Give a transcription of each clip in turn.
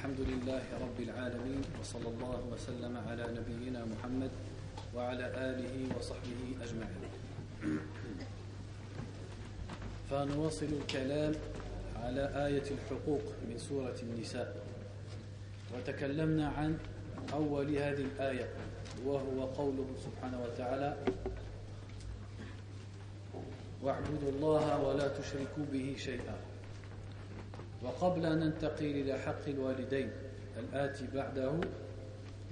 الحمد لله رب العالمين وصلى الله وسلم على نبينا محمد وعلى آله وصحبه أجمعين. فنواصل الكلام على آية الحقوق من سورة النساء. وتكلمنا عن أول هذه الآية وهو قوله سبحانه وتعالى واعبدوا الله ولا تشركوا به شيئا. وقبل أن ننتقل إلى حق الوالدين الآتي بعده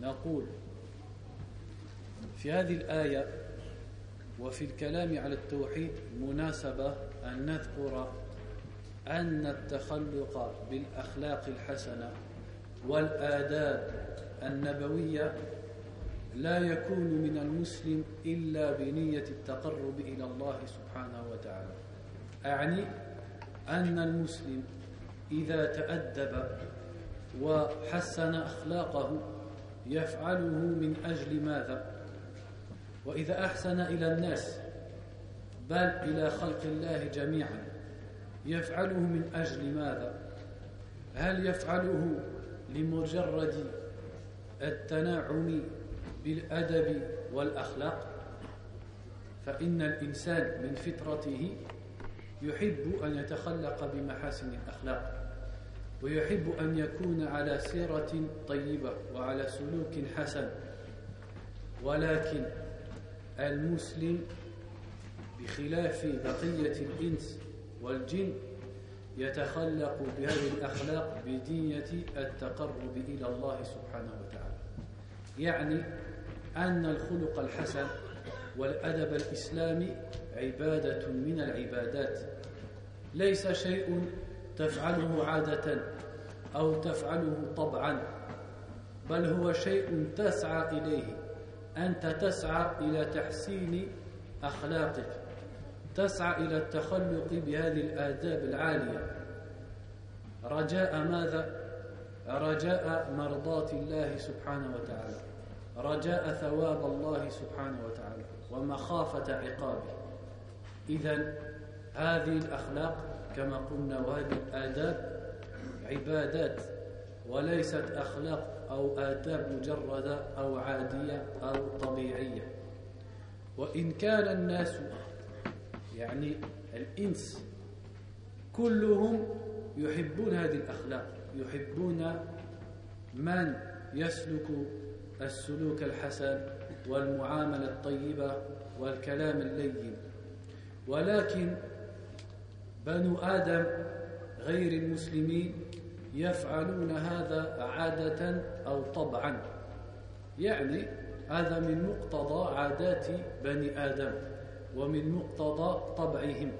نقول في هذه الآية وفي الكلام على التوحيد مناسبة أن نذكر أن التخلق بالأخلاق الحسنة والآداب النبوية لا يكون من المسلم إلا بنية التقرب إلى الله سبحانه وتعالى. أعني أن المسلم إذا تأدب وحسن أخلاقه يفعله من أجل ماذا؟ وإذا أحسن إلى الناس بل إلى خلق الله جميعا يفعله من أجل ماذا؟ هل يفعله لمجرد التناعم بالأدب والأخلاق؟ فإن الإنسان من فطرته يحب أن يتخلق بمحاسن الأخلاق. ويحب أن يكون على سيرة طيبة وعلى سلوك حسن. ولكن المسلم بخلاف بقية الإنس والجن يتخلق بهذه الأخلاق بدية التقرب إلى الله سبحانه وتعالى. يعني أن الخلق الحسن والأدب الإسلامي عبادة من العبادات. ليس شيء تفعله عادة أو تفعله طبعا بل هو شيء تسعى إليه. أنت تسعى إلى تحسين أخلاقك تسعى إلى التخلق بهذه الآداب العالية. رجاء ماذا؟ رجاء مرضاة الله سبحانه وتعالى. رجاء ثواب الله سبحانه وتعالى. ومخافة عقابه. إذا هذه الأخلاق كما قلنا وهذه الآداب عبادات وليست أخلاق أو آداب مجردة أو عادية أو طبيعية. وإن كان الناس يعني الإنس كلهم يحبون هذه الأخلاق يحبون من يسلك السلوك الحسن والمعاملة الطيبة والكلام اللين. ولكن بنو آدم غير المسلمين يفعلون هذا عادة أو طبعا. يعني هذا من مقتضى عادات بني آدم ومن مقتضى طبعهم.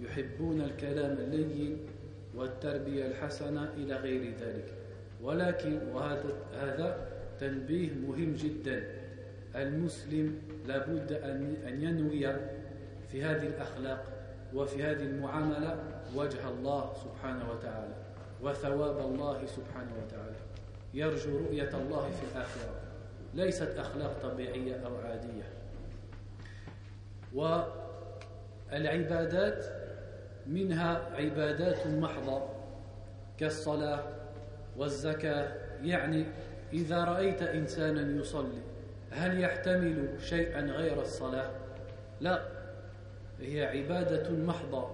يحبون الكلام اللين والتربية الحسنة إلى غير ذلك. ولكن وهذا هذا تنبيه مهم جدا. المسلم لابد أن ينوي في هذه الأخلاق. وفي هذه المعاملة وجه الله سبحانه وتعالى وثواب الله سبحانه وتعالى. يرجو رؤية الله في الآخرة. ليست أخلاق طبيعية أو عادية. والعبادات منها عبادات محضة كالصلاة والزكاة. يعني إذا رأيت إنسانا يصلي هل يحتمل شيئا غير الصلاة؟ لا. هي عبادة محضة.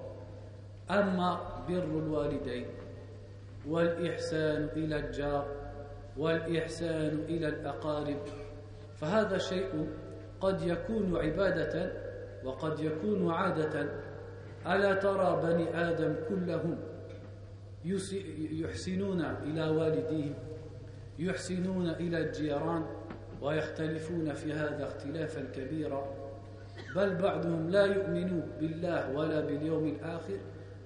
أما بر الوالدين والإحسان إلى الجار والإحسان إلى الأقارب فهذا شيء قد يكون عبادة وقد يكون عادة. ألا ترى بني آدم كلهم يحسنون إلى والديهم يحسنون إلى الجيران ويختلفون في هذا اختلافا كبيرا. بل بعضهم لا يؤمن بالله ولا باليوم الآخر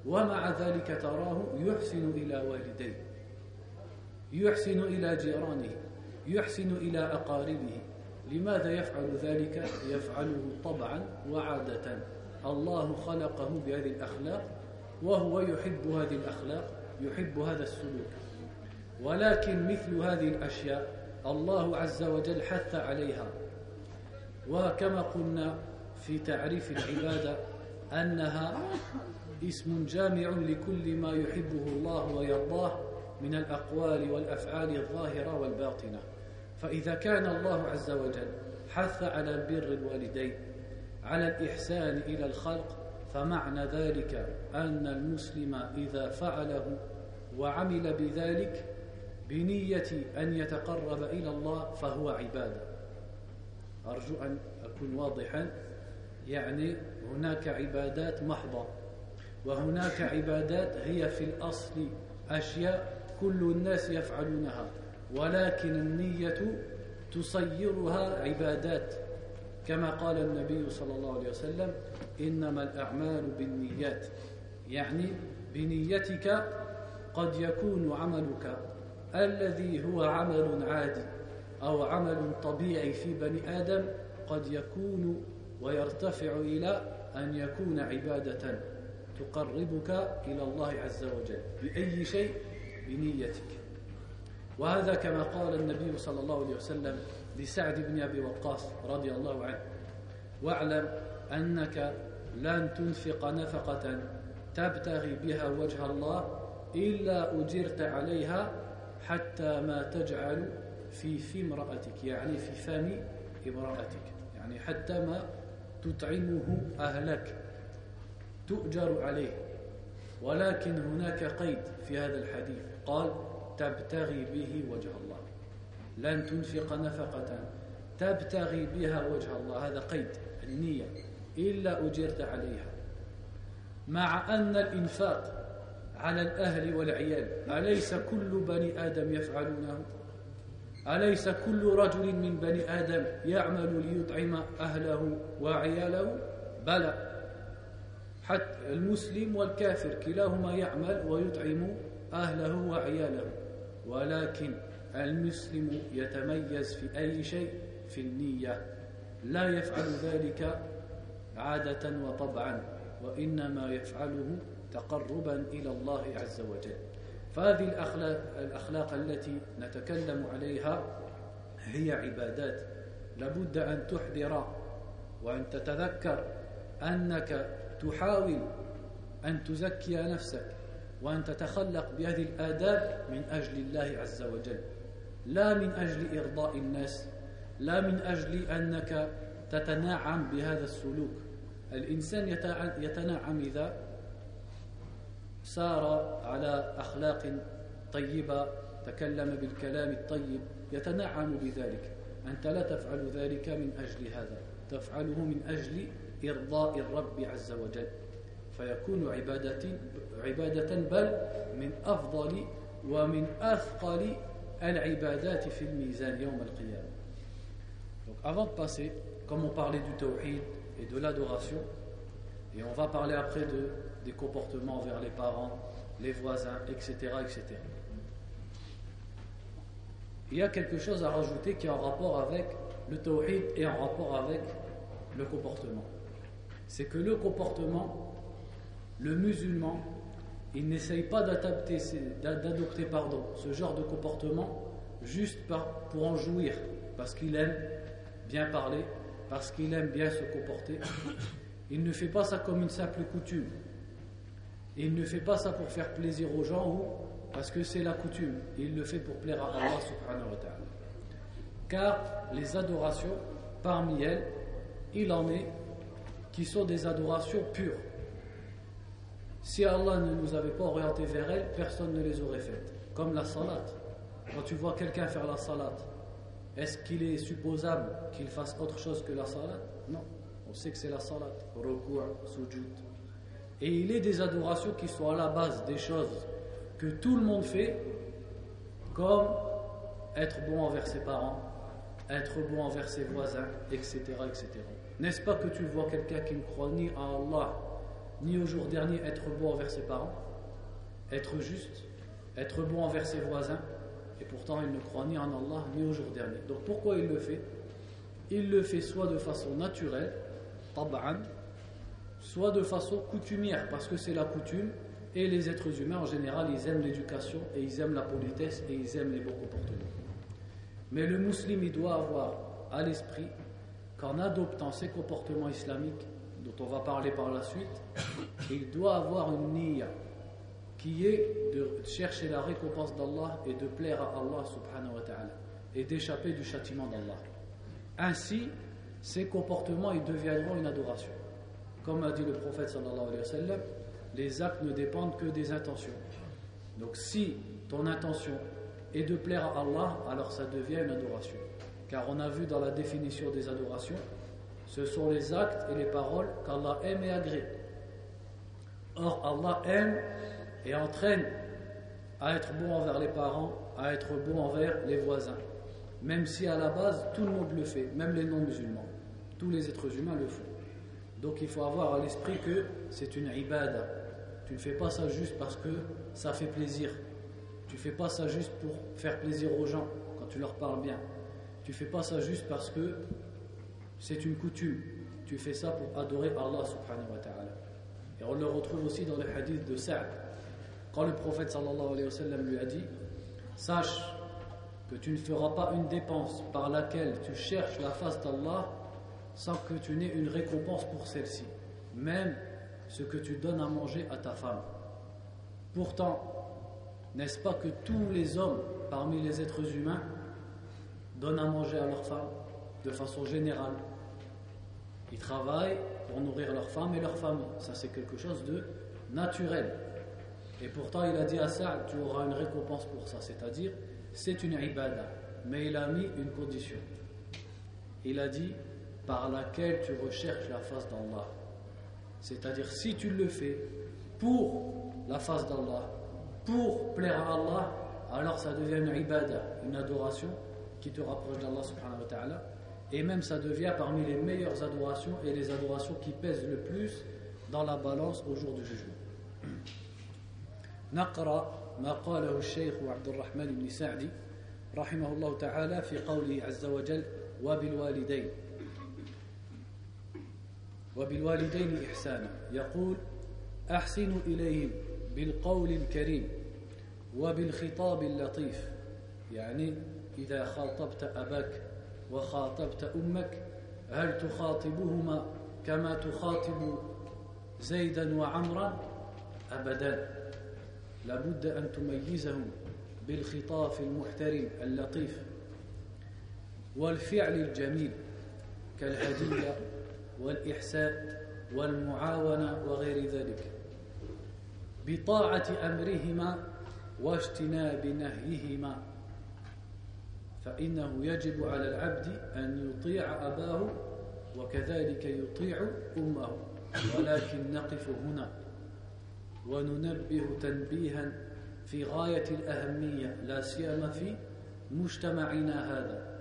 ومع ذلك تراه يحسن إلى والديه يحسن إلى جيرانه يحسن إلى أقاربه. لماذا يفعل ذلك؟ يفعله طبعا وعادة. الله خلقه بهذه الأخلاق وهو يحب هذه الأخلاق يحب هذا السلوك. ولكن مثل هذه الأشياء الله عز وجل حث عليها. وكما قلنا في تعريف العبادة أنها اسم جامع لكل ما يحبه الله ويرضاه من الأقوال والأفعال الظاهرة والباطنة. فإذا كان الله عز وجل حث على بر الوالدين على الإحسان إلى الخلق فمعنى ذلك أن المسلم إذا فعله وعمل بذلك بنية أن يتقرب إلى الله فهو عبادة. أرجو أن أكون واضحا. يعني هناك عبادات محضة وهناك عبادات هي في الأصل أشياء كل الناس يفعلونها ولكن النية تصيرها عبادات. كما قال النبي صلى الله عليه وسلم إنما الأعمال بالنيات. يعني بنيتك قد يكون عملك الذي هو عمل عادي أو عمل طبيعي في بني آدم قد يكون ويرتفع إلى أن يكون عبادة تقربك إلى الله عز وجل بأي شيء بنيتك. وهذا كما قال النبي صلى الله عليه وسلم لسعد بن أبي وقاص رضي الله عنه واعلم أنك لن تنفق نفقة تبتغي بها وجه الله إلا أجرت عليها حتى ما تجعل في في امرأتك يعني في فم امرأتك يعني حتى ما تطعمه أهلك تؤجر عليه ولكن هناك قيد في هذا الحديث قال تبتغي به وجه الله. لن تنفق نفقة تبتغي بها وجه الله. هذا قيد النية إلا أجرت عليها. مع أن الإنفاق على الأهل والعيال أليس كل بني آدم يفعلونه؟ أليس كل رجل من بني آدم يعمل ليطعم أهله وعياله؟ بلى. حتى المسلم والكافر كلاهما يعمل ويطعم أهله وعياله ولكن المسلم يتميز في أي شيء؟ في النية. لا يفعل ذلك عادة وطبعا وإنما يفعله تقربا إلى الله عز وجل. فهذه الأخلاق, الأخلاق التي نتكلم عليها هي عبادات. لابد أن تحضر وأن تتذكر أنك تحاول أن تزكي نفسك وأن تتخلق بهذه الآداب من أجل الله عز وجل. لا من أجل إرضاء الناس لا من أجل أنك تتنعم بهذا السلوك. الإنسان يتنعم إذا سار على أخلاق طيبة تكلم بالكلام الطيب يتنعم بذلك. أنت لا تفعل ذلك من أجل هذا تفعله من أجل إرضاء الرب عز وجل. فيكون عبادة, عبادة بل من أفضل ومن أثقل العبادات في الميزان يوم القيامة. Donc avant de passer, comme on parlait du tawhid et de l'adoration, et on va parler après de des comportements envers les parents, les voisins, etc., etc. Il y a quelque chose à rajouter qui est en rapport avec le tawhid et en rapport avec le comportement. C'est que le comportement, le musulman, il n'essaye pas d'adopter ce genre de comportement juste pour en jouir, parce qu'il aime bien parler, parce qu'il aime bien se comporter. Il ne fait pas ça comme une simple coutume. Et il ne fait pas ça pour faire plaisir aux gens ou parce que c'est la coutume. Il le fait pour plaire à Allah subhanahu wa ta'ala. Car les adorations, parmi elles, il en est qui sont des adorations pures. Si Allah ne nous avait pas orientés vers elles, personne ne les aurait faites. Comme la salat. Quand tu vois quelqu'un faire la salat, est-ce qu'il est supposable qu'il fasse autre chose que la salat? Non. On sait que c'est la salat. Ruku', sujud, et il est des adorations qui sont à la base des choses que tout le monde fait, comme être bon envers ses parents, être bon envers ses voisins, etc. etc. N'est-ce pas que tu vois quelqu'un qui ne croit ni à Allah, ni au jour dernier être bon envers ses parents, être juste, être bon envers ses voisins, et pourtant il ne croit ni en Allah, ni au jour dernier. Donc pourquoi il le fait? Il le fait soit de façon naturelle, tab'an, soit de façon coutumière, parce que c'est la coutume, et les êtres humains en général, ils aiment l'éducation, et ils aiment la politesse, et ils aiment les bons comportements. Mais le musulman, il doit avoir à l'esprit qu'en adoptant ces comportements islamiques, dont on va parler par la suite, il doit avoir une niya qui est de chercher la récompense d'Allah et de plaire à Allah subhanahu wa ta'ala et d'échapper du châtiment d'Allah. Ainsi, ces comportements ils deviendront une adoration. Comme a dit le prophète sallallahu alayhi wa sallam, les actes ne dépendent que des intentions. Donc si ton intention est de plaire à Allah, alors ça devient une adoration. Car on a vu dans la définition des adorations, ce sont les actes et les paroles qu'Allah aime et agrée. Or, Allah aime et entraîne à être bon envers les parents, à être bon envers les voisins. Même si à la base, tout le monde le fait, même les non-musulmans. Tous les êtres humains le font. Donc il faut avoir à l'esprit que c'est une ibada. Tu ne fais pas ça juste parce que ça fait plaisir. Tu ne fais pas ça juste pour faire plaisir aux gens quand tu leur parles bien. Tu ne fais pas ça juste parce que c'est une coutume. Tu fais ça pour adorer Allah. Et on le retrouve aussi dans le hadith de Sa'd. Quand le prophète sallallahu alayhi wa sallam lui a dit Sache que tu ne feras pas une dépense par laquelle tu cherches la face d'Allah sans que tu n'aies une récompense pour celle-ci, même ce que tu donnes à manger à ta femme. Pourtant, n'est-ce pas que tous les hommes parmi les êtres humains donnent à manger à leurs femmes de façon générale? Ils travaillent pour nourrir leurs femmes et leurs familles. Ça, c'est quelque chose de naturel. Et pourtant, il a dit à ça, tu auras une récompense pour ça. C'est-à-dire, c'est une ibada. Mais il a mis une condition. Il a dit, par laquelle tu recherches la face d'Allah. C'est-à-dire, si tu le fais pour la face d'Allah, pour plaire à Allah, alors ça devient une ibada, une adoration qui te rapproche d'Allah subhanahu wa ta'ala. Et même ça devient parmi les meilleures adorations et les adorations qui pèsent le plus dans la balance au jour du jugement. نقرأ ما قاله الشيخ عبد الرحمن بن سعدي رحمه الله تعالى في قوله عز وجل وبالوالدين وبالوالدين إحسانا. يقول أحسن إليهم بالقول الكريم وبالخطاب اللطيف. يعني إذا خاطبت أباك وخاطبت أمك هل تخاطبهما كما تخاطب زيدا وعمرا؟ أبدا. لابد أن تميزهم بالخطاب المحترم اللطيف والفعل الجميل كالهدية والإحسان والمعاونة وغير ذلك. بطاعة أمرهما واجتناب نهيهما. فإنه يجب على العبد أن يطيع أباه وكذلك يطيع أمه. ولكن نقف هنا وننبه تنبيها في غاية الأهمية لا سيما في مجتمعنا هذا.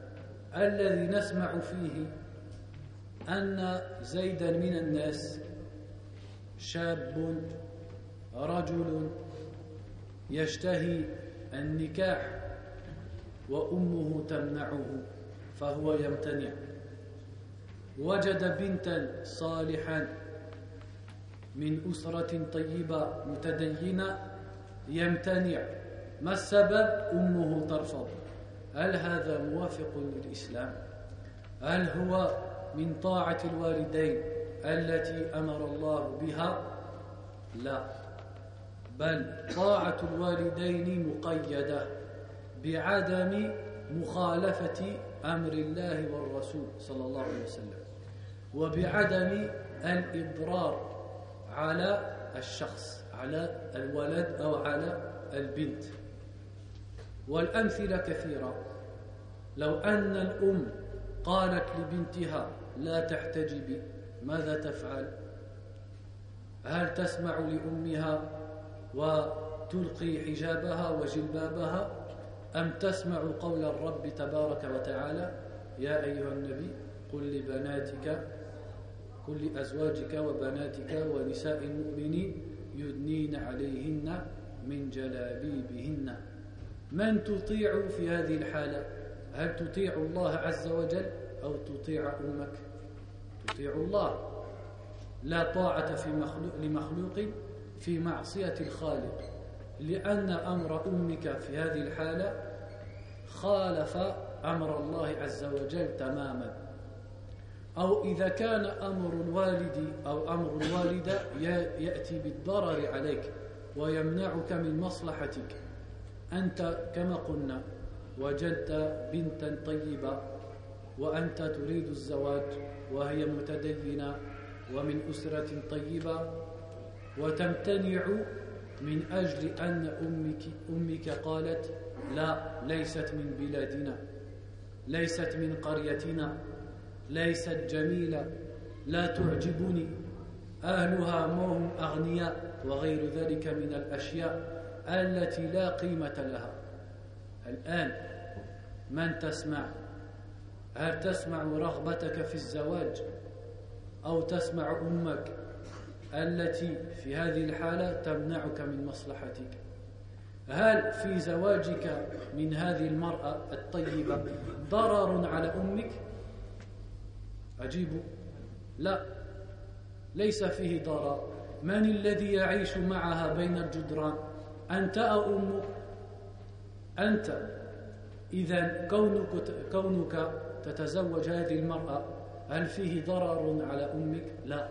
الذي نسمع فيه أن زيدا من الناس شاب رجل يشتهي النكاح وأمه تمنعه فهو يمتنع. وجد بنتا صالحا من أسرة طيبة متدينة يمتنع. ما السبب؟ أمه ترفض. هل هذا موافق للإسلام؟ هل هو من طاعة الوالدين التي أمر الله بها؟ لا. بل طاعة الوالدين مقيدة بعدم مخالفة أمر الله والرسول صلى الله عليه وسلم وبعدم الإضرار على الشخص على الولد أو على البنت. والأمثلة كثيرة. لو أن الأم قالت لبنتها لا تحتجبي ماذا تفعل؟ هل تسمع لأمها وتلقي حجابها وجلبابها؟ أم تسمع قول الرب تبارك وتعالى؟ يا أيها النبي قل لبناتك قل لأزواجك وبناتك ونساء المؤمنين يدنين عليهن من جلابيبهن. من تطيع في هذه الحالة؟ هل تطيع الله عز وجل؟ أو تطيع أمك. تطيع الله. لا طاعة في مخلوق لمخلوق في معصية الخالق. لأن أمر أمك في هذه الحالة خالف أمر الله عز وجل تماما. أو إذا كان أمر الوالد أو أمر الوالدة يأتي بالضرر عليك ويمنعك من مصلحتك. أنت كما قلنا وجدت بنتا طيبة وأنت تريد الزواج وهي متدينة ومن أسرة طيبة وتمتنع من أجل أن أمك, أمك قالت لا ليست من بلادنا ليست من قريتنا ليست جميلة لا تعجبني. أهلها موهم أغنياء وغير ذلك من الأشياء التي لا قيمة لها. الآن من تسمع؟ هل تسمع رغبتك في الزواج أو تسمع أمك التي في هذه الحالة تمنعك من مصلحتك؟ هل في زواجك من هذه المرأة الطيبة ضرر على أمك؟ أجيب لا ليس فيه ضرر. من الذي يعيش معها بين الجدران أنت أو أمك؟ أنت. إذا كونك, كونك تتزوج هذه المرأة هل فيه ضرر على أمك؟ لا.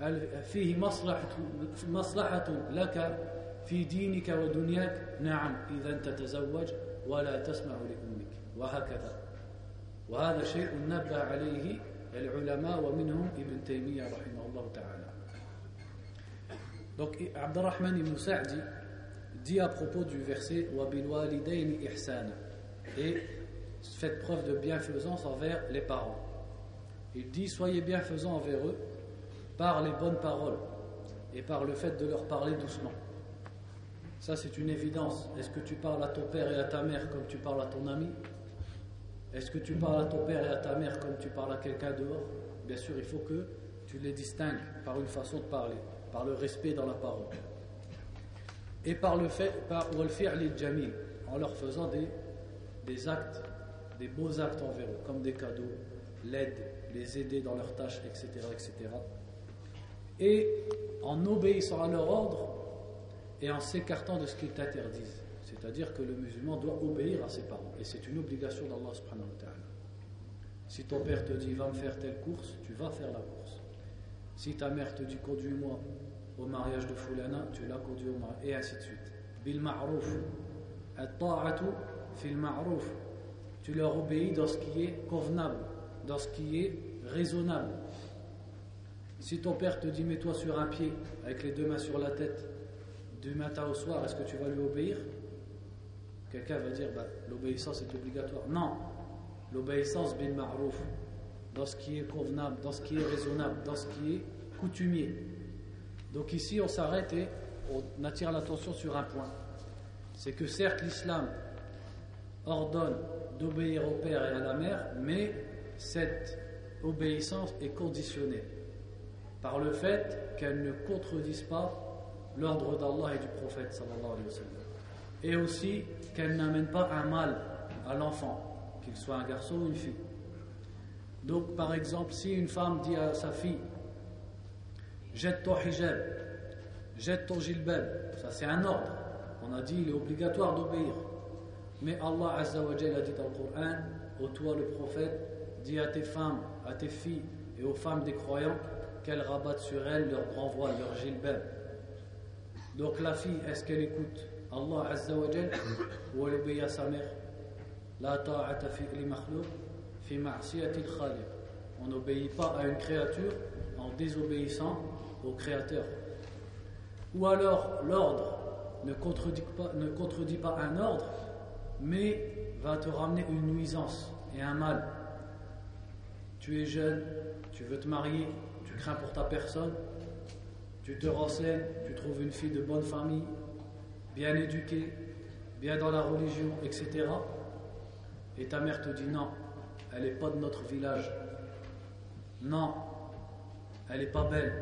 هل فيه مصلحة, مصلحة لك في دينك ودنياك؟ نعم. إذا تتزوج ولا تسمع لأمك. وهكذا. وهذا شيء نبه عليه العلماء ومنهم ابن تيمية رحمه الله تعالى. Donc Abdurrahman ibn Sa'di dit à propos du verset et faites preuve de bienfaisance envers les parents. Il dit soyez bienfaisants envers eux par les bonnes paroles et par le fait de leur parler doucement. Ça, c'est une évidence. Est-ce que tu parles à ton père et à ta mère comme tu parles à ton ami? Est-ce que tu parles à ton père et à ta mère comme tu parles à quelqu'un dehors? Bien sûr, il faut que tu les distingues par une façon de parler, par le respect dans la parole et par le fait, par jamil, en leur faisant des, des actes, des beaux actes envers eux, comme des cadeaux, l'aide, les aider dans leurs tâches, etc., etc. Et en obéissant à leur ordre et en s'écartant de ce qu'ils t'interdisent. C'est-à-dire que le musulman doit obéir à ses parents. Et c'est une obligation d'Allah subhanahu wa. Si ton père te dit va me faire telle course, tu vas faire la course. Si ta mère te dit conduis-moi au mariage de Fulana, tu l'as conduit au mariage, et ainsi de suite. Bil ma'rouf. fil ma'rouf. Tu leur obéis dans ce qui est convenable, dans ce qui est raisonnable. Si ton père te dit mets-toi sur un pied avec les deux mains sur la tête du matin au soir, est-ce que tu vas lui obéir? Quelqu'un va dire bah, l'obéissance est obligatoire. Non, l'obéissance bil ma'rouf, dans ce qui est convenable, dans ce qui est raisonnable, dans ce qui est coutumier. Donc ici, on s'arrête et on attire l'attention sur un point. C'est que certes, l'islam ordonne d'obéir au père et à la mère, mais cette obéissance est conditionnée par le fait qu'elle ne contredise pas l'ordre d'Allah et du prophète sallallahu alayhi wa. Et aussi qu'elle n'amène pas un mal à l'enfant, qu'il soit un garçon ou une fille. Donc par exemple, si une femme dit à sa fille jette ton hijab, jette ton gilbab. Ça, c'est un ordre. On a dit, il est obligatoire d'obéir. Mais Allah Azza wa a dit dans le Coran, ô toi le prophète, dis à tes femmes, à tes filles et aux femmes des croyants qu'elles rabattent sur elles leur grand voile, leur gilbab. Donc la fille, est-ce qu'elle écoute Allah Azza wa ou elle obéit à sa mère La ta'ata fi fi ma'siyatil khaliq. On n'obéit pas à une créature en désobéissant au Créateur. Ou alors l'ordre ne contredit, pas, ne contredit pas un ordre, mais va te ramener une nuisance et un mal. Tu es jeune, tu veux te marier, tu crains pour ta personne, tu te renseignes, tu trouves une fille de bonne famille, bien éduquée, bien dans la religion, etc. Et ta mère te dit non, elle n'est pas de notre village. Non, elle n'est pas belle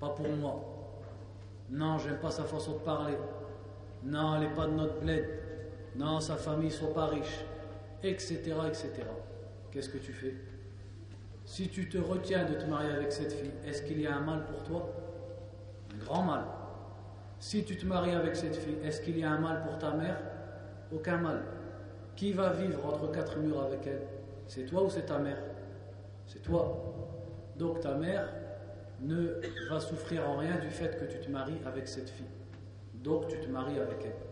pas pour moi. Non, j'aime pas sa façon de parler. Non, elle n'est pas de notre bled. Non, sa famille ne sont pas riches. Etc. etc. Qu'est-ce que tu fais? Si tu te retiens de te marier avec cette fille, est-ce qu'il y a un mal pour toi? Un grand mal. Si tu te maries avec cette fille, est-ce qu'il y a un mal pour ta mère? Aucun mal. Qui va vivre entre quatre murs avec elle? C'est toi ou c'est ta mère? C'est toi. Donc ta mère, ne va souffrir en rien du fait que tu te maries avec cette fille. donc tu te maries avec elle.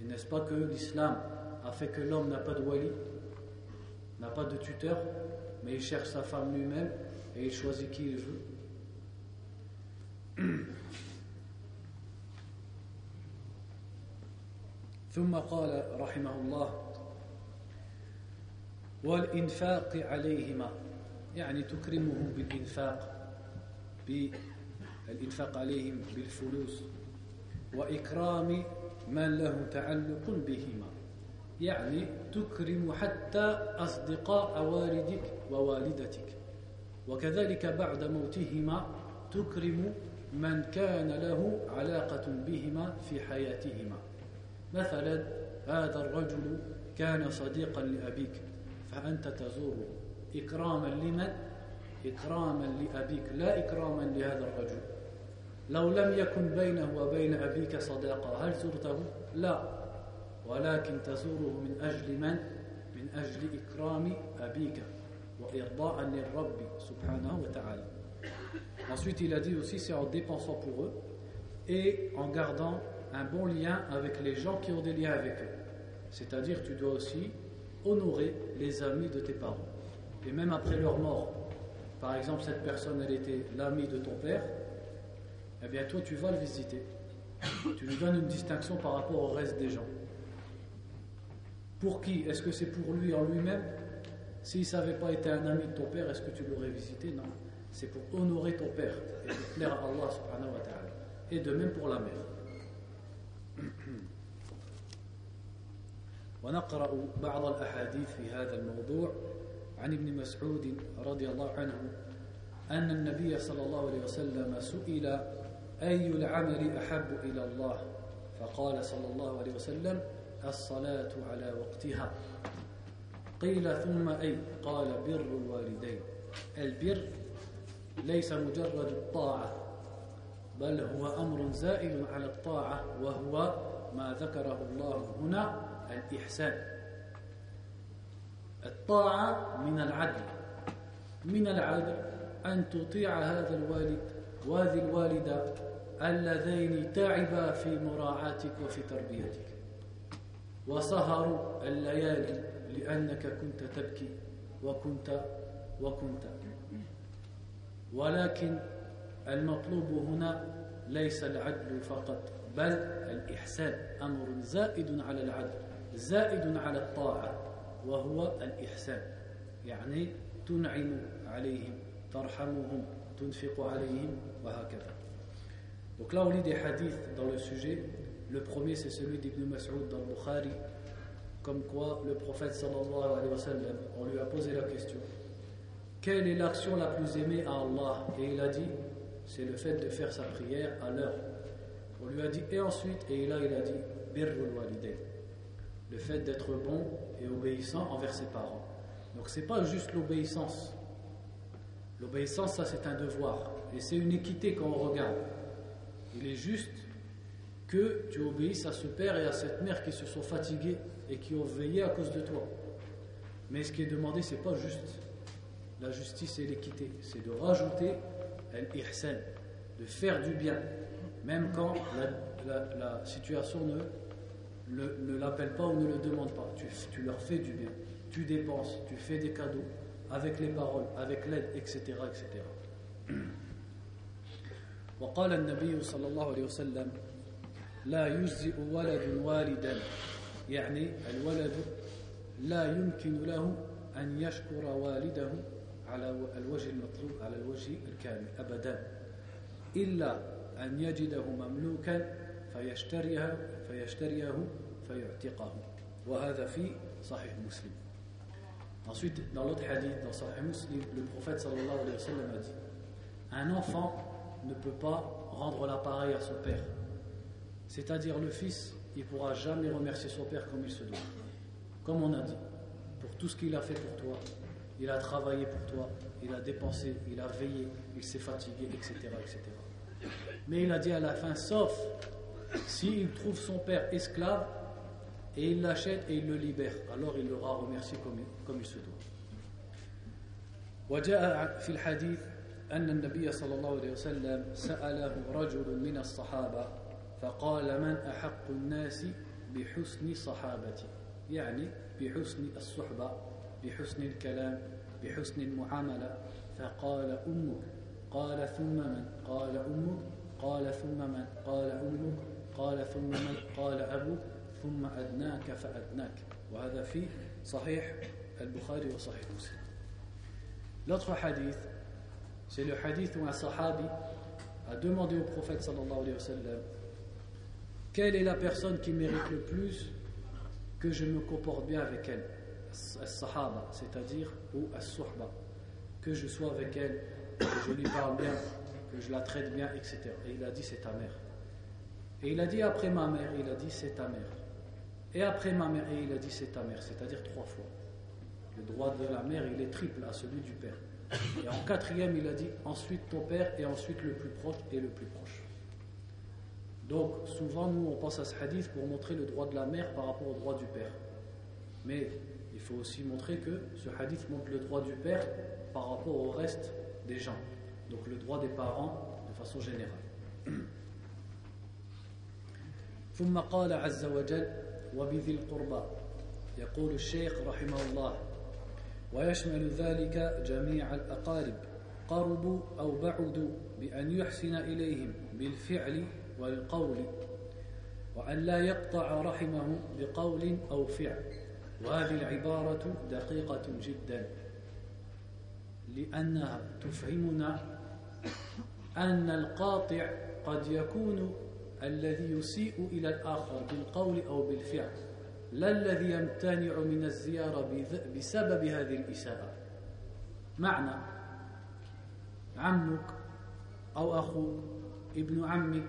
Et n'est-ce pas que l'islam a fait que l'homme n'a pas de wali, n'a pas de tuteur, mais il cherche sa femme lui-même et il choisit qui il veut ثم قال رحمه الله والإنفاق عليهما يعني تكرمهم بالإنفاق بالإنفاق عليهم بالفلوس وإكرام من له تعلق بهما. يعني تكرم حتى أصدقاء والدك ووالدتك. وكذلك بعد موتهما تكرم من كان له علاقة بهما في حياتهما. مثلا هذا الرجل كان صديقا لأبيك فأنت تزوره إكراما لمن؟ إكراما لأبيك لا إكراما لهذا الرجل. لو لم يكن بينه وبين أبيك صداقة هل زرته؟ لا ولكن تزوره من أجل من؟ من أجل إكرام أبيك وإرضاء للرب سبحانه وتعالى Ensuite, il a dit aussi c'est en dépensant pour eux et en gardant un bon lien avec les gens qui ont des liens avec eux. C'est-à-dire, tu dois aussi honorer les amis de tes parents. Et même après leur mort, par exemple, cette personne, elle était l'ami de ton père, eh bien, toi, tu vas le visiter. Tu lui donnes une distinction par rapport au reste des gens. Pour qui Est-ce que c'est pour lui en lui-même S'il ne pas été un ami de ton père, est-ce que tu l'aurais visité Non. C'est pour honorer ton père et pour plaire à Allah subhanahu wa ta'ala. Et de même pour la mère. ونقرأ بعض الأحاديث في هذا الموضوع عن ابن مسعود رضي الله عنه أن النبي صلى الله عليه وسلم سئل أي العمل أحب إلى الله؟ فقال صلى الله عليه وسلم الصلاة على وقتها. قيل ثم أي قال بر الوالدين. البر ليس مجرد الطاعة بل هو أمر زائد على الطاعة وهو ما ذكره الله هنا الإحسان. الطاعة من العدل من العدل أن تطيع هذا الوالد وهذه الوالدة اللذين تعبا في مراعاتك وفي تربيتك. وسهروا الليالي لأنك كنت تبكي وكنت وكنت. ولكن المطلوب هنا ليس العدل فقط بل الإحسان. أمر زائد على العدل زائد على الطاعة وهو الإحسان. يعني تنعم عليهم ترحمهم تنفق عليهم وهكذا. Donc là on lit des hadiths dans le sujet. Le premier c'est celui d'Ibn Mas'ud dans le Bukhari comme quoi le prophète sallallahu alayhi wa sallam on lui a posé la question quelle est l'action la plus aimée à Allah? Et il a dit, c'est le fait de faire sa prière à l'heure. On lui a dit, et ensuite, et là il a dit, birrul walidain. Le fait d'être bon et obéissant envers ses parents. Donc c'est pas juste l'obéissance. L'obéissance, ça c'est un devoir. Et c'est une équité quand on regarde. Il est juste que tu obéisses à ce père et à cette mère qui se sont fatigués et qui ont veillé à cause de toi. Mais ce qui est demandé, c'est pas juste la justice et l'équité, c'est de rajouter l'ihsan, de faire du bien, même quand la, situation ne, ne, l'appelle pas ou ne le demande pas. Tu, tu, leur fais du bien, tu dépenses, tu fais des cadeaux avec les paroles, avec l'aide, etc. etc. وقال النبي صلى الله عليه وسلم لا يجزئ ولد والدا. يعني الولد لا يمكن له أن يشكر والده على الوجه المطلوب على الوجه الكامل أبدا. إلا أن يجده مملوكا فيشتريها فيشتريه فيعتقه. وهذا في صحيح مسلم. Ensuite, dans l'autre hadith, dans Sahih Muslim, le prophète sallallahu alayhi wa sallam a dit Un enfant ne peut pas rendre l'appareil à son père. C'est-à-dire, le fils, il ne pourra jamais remercier son père comme il se doit. Comme on a dit, pour tout ce qu'il a fait pour toi, il a travaillé pour toi, il a dépensé, il a veillé, il s'est fatigué, etc., etc. Mais il a dit à la fin, sauf s'il trouve son père esclave et il l'achète et il le libère, alors il l'aura remercié comme, comme il se doit. وجاء في الحديث أن النبي صلى الله عليه وسلم سأله رجل من الصحابة فقال من أحق الناس بحسن صحابتي؟ يعني بحسن الصحبة بحسن الكلام بحسن المعاملة. فقال أمك قال ثم من؟ قال أمك قال ثم من؟ قال أمك قال ثم من؟ قال أبوك ثم أدناك فأدناك. وهذا في صحيح البخاري وصحيح مسلم. L'autre hadith, c'est le hadith où un sahabi a demandé au prophète sallallahu alayhi wa sallam Quelle est la personne qui mérite le plus que je me comporte bien avec elle? As-sahaba, c'est-à-dire, ou as-suhba, que je sois avec elle, que je lui parle bien, que je la traite bien, etc. Et il a dit c'est ta mère. Et il a dit après ma mère, il a dit c'est ta mère. Et après ma mère, et il a dit c'est ta mère, c'est-à-dire trois fois. Le droit de la mère, il est triple à celui du père. Et en quatrième, il a dit ensuite ton père et ensuite le plus proche et le plus proche. Donc souvent, nous, on pense à ce hadith pour montrer le droit de la mère par rapport au droit du père. Mais il faut aussi montrer que ce hadith montre le droit du père par rapport au reste des gens. Donc le droit des parents de façon générale. ثم قال عز وجل وبذي القربى يقول الشيخ رحمه الله ويشمل ذلك جميع الأقارب قربوا أو بعدوا بأن يحسن إليهم بالفعل والقول وأن لا يقطع رحمه بقول أو فعل. وهذه العبارة دقيقة جدا لأنها تفهمنا أن القاطع قد يكون الذي يسيء إلى الآخر بالقول أو بالفعل. لا الذي يمتنع من الزيارة بسبب هذه الإساءة معنى عمك أو أخوك ابن عمك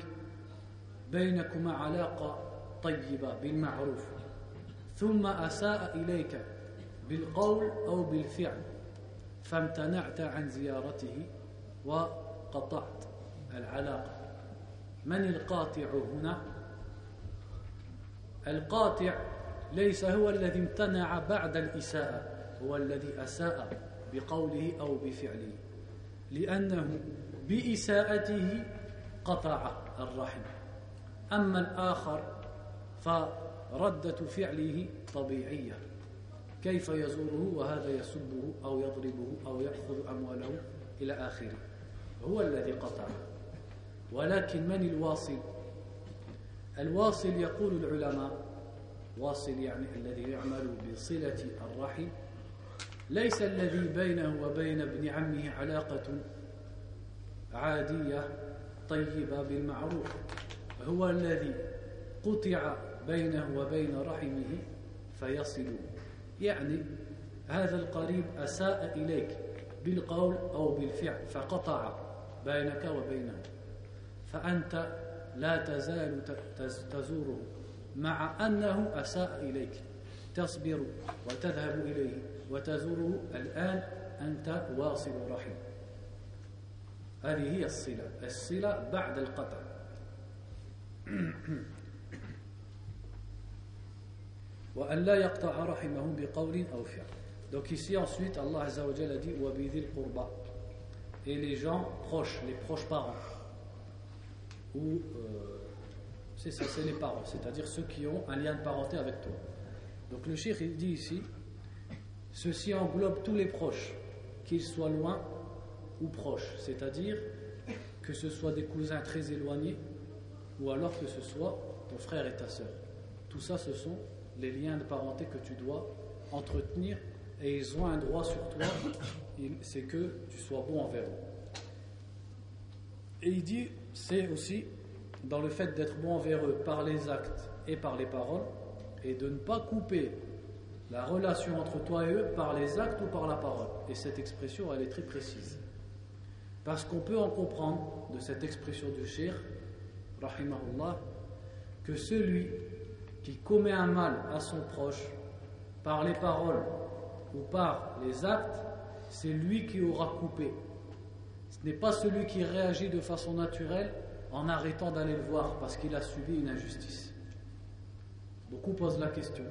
بينكما علاقة طيبة بالمعروف ثم أساء إليك بالقول أو بالفعل فامتنعت عن زيارته وقطعت العلاقة. من القاطع هنا؟ القاطع ليس هو الذي امتنع بعد الإساءة هو الذي أساء بقوله أو بفعله لأنه بإساءته قطع الرحم. أما الآخر فردة فعله طبيعية. كيف يزوره وهذا يسبه أو يضربه أو يأخذ أمواله إلى آخره؟ هو الذي قطع. ولكن من الواصل؟ الواصل يقول العلماء واصل يعني الذي يعمل بصلة الرحم. ليس الذي بينه وبين ابن عمه علاقة عادية طيبة بالمعروف. هو الذي قطع بينه وبين رحمه فيصل. يعني هذا القريب أساء إليك بالقول أو بالفعل فقطع بينك وبينه فأنت لا تزال تزوره. مع أنه أساء إليك. تصبر وتذهب إليه وتزوره الآن أنت واصل رحم هذه هي الصلة الصلة بعد القطع. وأن لا يقطع رحمه بقول أو فعل. Donc ici ensuite Allah Azza wa Jalla dit وَبِذِي الْقُرْبَى et les gens proches, les proches parents. Ou euh, c'est ça, c'est les parents, c'est-à-dire ceux qui ont un lien de parenté avec toi. Donc le shir dit ici, ceci englobe tous les proches, qu'ils soient loin ou proches, c'est-à-dire que ce soit des cousins très éloignés ou alors que ce soit ton frère et ta soeur. Tout ça, ce sont les liens de parenté que tu dois entretenir et ils ont un droit sur toi, c'est que tu sois bon envers eux. Et il dit, c'est aussi dans le fait d'être bon envers eux par les actes et par les paroles, et de ne pas couper la relation entre toi et eux par les actes ou par la parole. Et cette expression, elle est très précise. Parce qu'on peut en comprendre de cette expression du shir, rahimahullah, que celui qui commet un mal à son proche par les paroles ou par les actes, c'est lui qui aura coupé. Ce n'est pas celui qui réagit de façon naturelle en arrêtant d'aller le voir parce qu'il a subi une injustice. Beaucoup posent la question.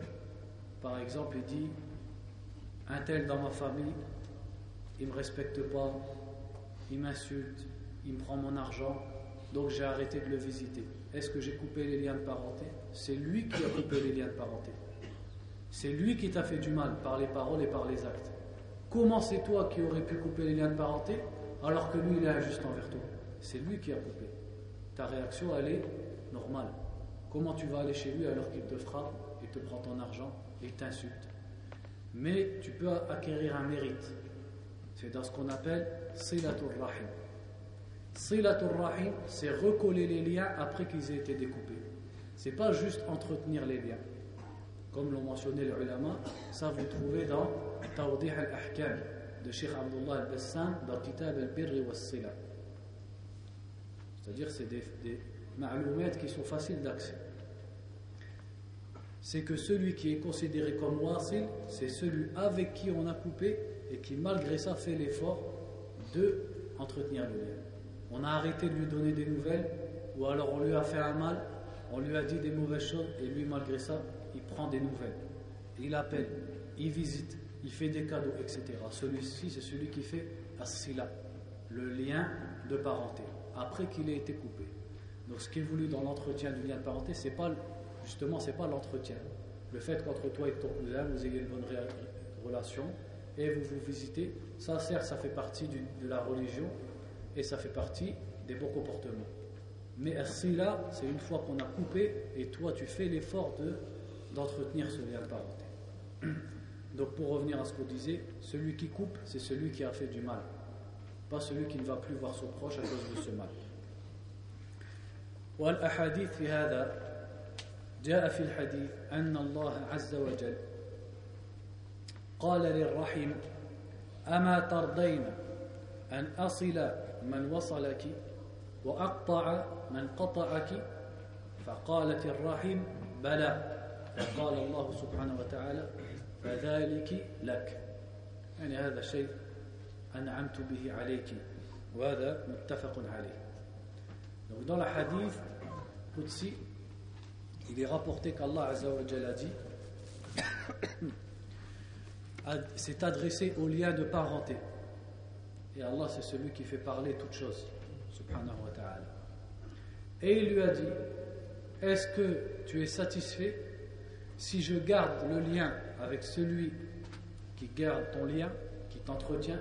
Par exemple, il dit un tel dans ma famille, il ne me respecte pas, il m'insulte, il me prend mon argent, donc j'ai arrêté de le visiter. est-ce que j'ai coupé les liens de parenté? C'est lui qui a coupé les liens de parenté. C'est lui qui t'a fait du mal par les paroles et par les actes. Comment c'est toi qui aurais pu couper les liens de parenté alors que lui il est injuste envers toi? C'est lui qui a coupé. Ta réaction elle est normale. Comment tu vas aller chez lui alors qu'il te frappe, il te prend ton argent, il t'insulte Mais tu peux acquérir un mérite. C'est dans ce qu'on appelle Silatul Rahim. Silatul Rahim, c'est recoller les liens après qu'ils aient été découpés. C'est pas juste entretenir les liens. Comme l'ont mentionné les ulama, ça vous trouvez dans Tawdih al-Ahkam de Sheikh Abdullah al-Bassam dans Kitab al-Birri wa. C'est-à-dire c'est des, des qui sont faciles d'accès. C'est que celui qui est considéré comme wasil, c'est celui avec qui on a coupé et qui malgré ça fait l'effort de entretenir le lien. On a arrêté de lui donner des nouvelles ou alors on lui a fait un mal, on lui a dit des mauvaises choses et lui malgré ça, il prend des nouvelles. Il appelle, il visite, il fait des cadeaux, etc. Celui-ci, c'est celui qui fait as-sila, le lien de parenté, après qu'il ait été coupé. Donc ce qui est voulu dans l'entretien du lien de parenté, c'est pas justement, c'est pas l'entretien. Le fait qu'entre toi et ton cousin, vous ayez une bonne relation, et vous vous visitez, ça certes, ça fait partie de la religion et ça fait partie des bons comportements. Mais là, c'est une fois qu'on a coupé et toi tu fais l'effort de, d'entretenir ce lien de parenté. Donc pour revenir à ce qu'on disait, celui qui coupe, c'est celui qui a fait du mal, pas celui qui ne va plus voir son proche à cause de ce mal. والأحاديث في هذا جاء في الحديث أن الله عز وجل قال للرحم أما ترضين أن أصل من وصلك وأقطع من قطعك؟ فقالت الرحم بلى. فقال الله سبحانه وتعالى فذلك لك. يعني هذا شيء أنعمت به عليك وهذا متفق عليه Donc dans la hadith Qudsi, il est rapporté qu'Allah Azza wa a dit s'est adressé au lien de parenté. Et Allah, c'est celui qui fait parler toutes choses, subhanahu wa ta'ala. Et il lui a dit Est-ce que tu es satisfait si je garde le lien avec celui qui garde ton lien, qui t'entretient,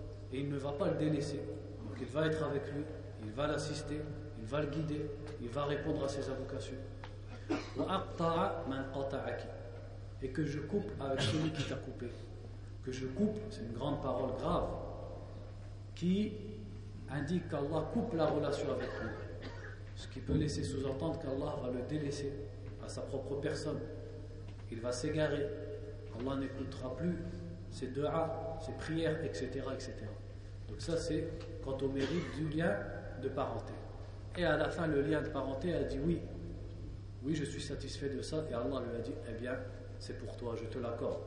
et il ne va pas le délaisser. Donc il va être avec lui, il va l'assister, il va le guider, il va répondre à ses invocations. Et que je coupe avec celui qui t'a coupé que je coupe, c'est une grande parole grave, qui indique qu'Allah coupe la relation avec lui. Ce qui peut laisser sous-entendre qu'Allah va le délaisser à sa propre personne. Il va s'égarer. Allah n'écoutera plus ses du'a, ses prières, etc., etc. Donc ça, c'est quant au mérite du lien de parenté. Et à la fin, le lien de parenté a dit oui. Oui, je suis satisfait de ça. Et Allah lui a dit, eh bien, c'est pour toi, je te l'accorde.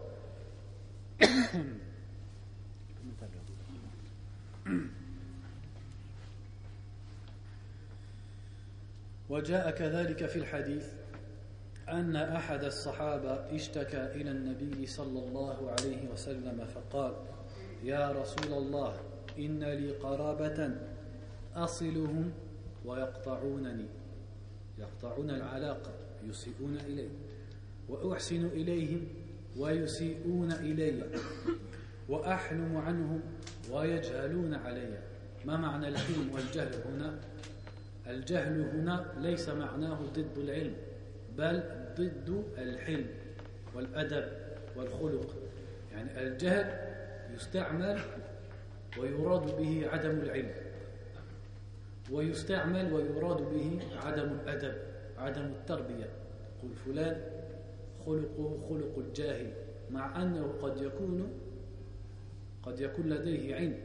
وجاء كذلك في الحديث أن أحد الصحابة اشتكى إلى النبي صلى الله عليه وسلم فقال يا رسول الله إن لي قرابة أصلهم ويقطعونني يقطعون العلاقة يسيئون إلي وأحسن إليهم ويسيئون إلي وأحلم عنهم ويجهلون علي. ما معنى الحلم والجهل هنا؟ الجهل هنا ليس معناه ضد العلم بل ضد الحلم والأدب والخلق. يعني الجهل يستعمل ويراد به عدم العلم. ويستعمل ويراد به عدم الأدب عدم التربية. قل فلان خلقه خلق الجاهل مع أنه قد يكون قد يكون لديه علم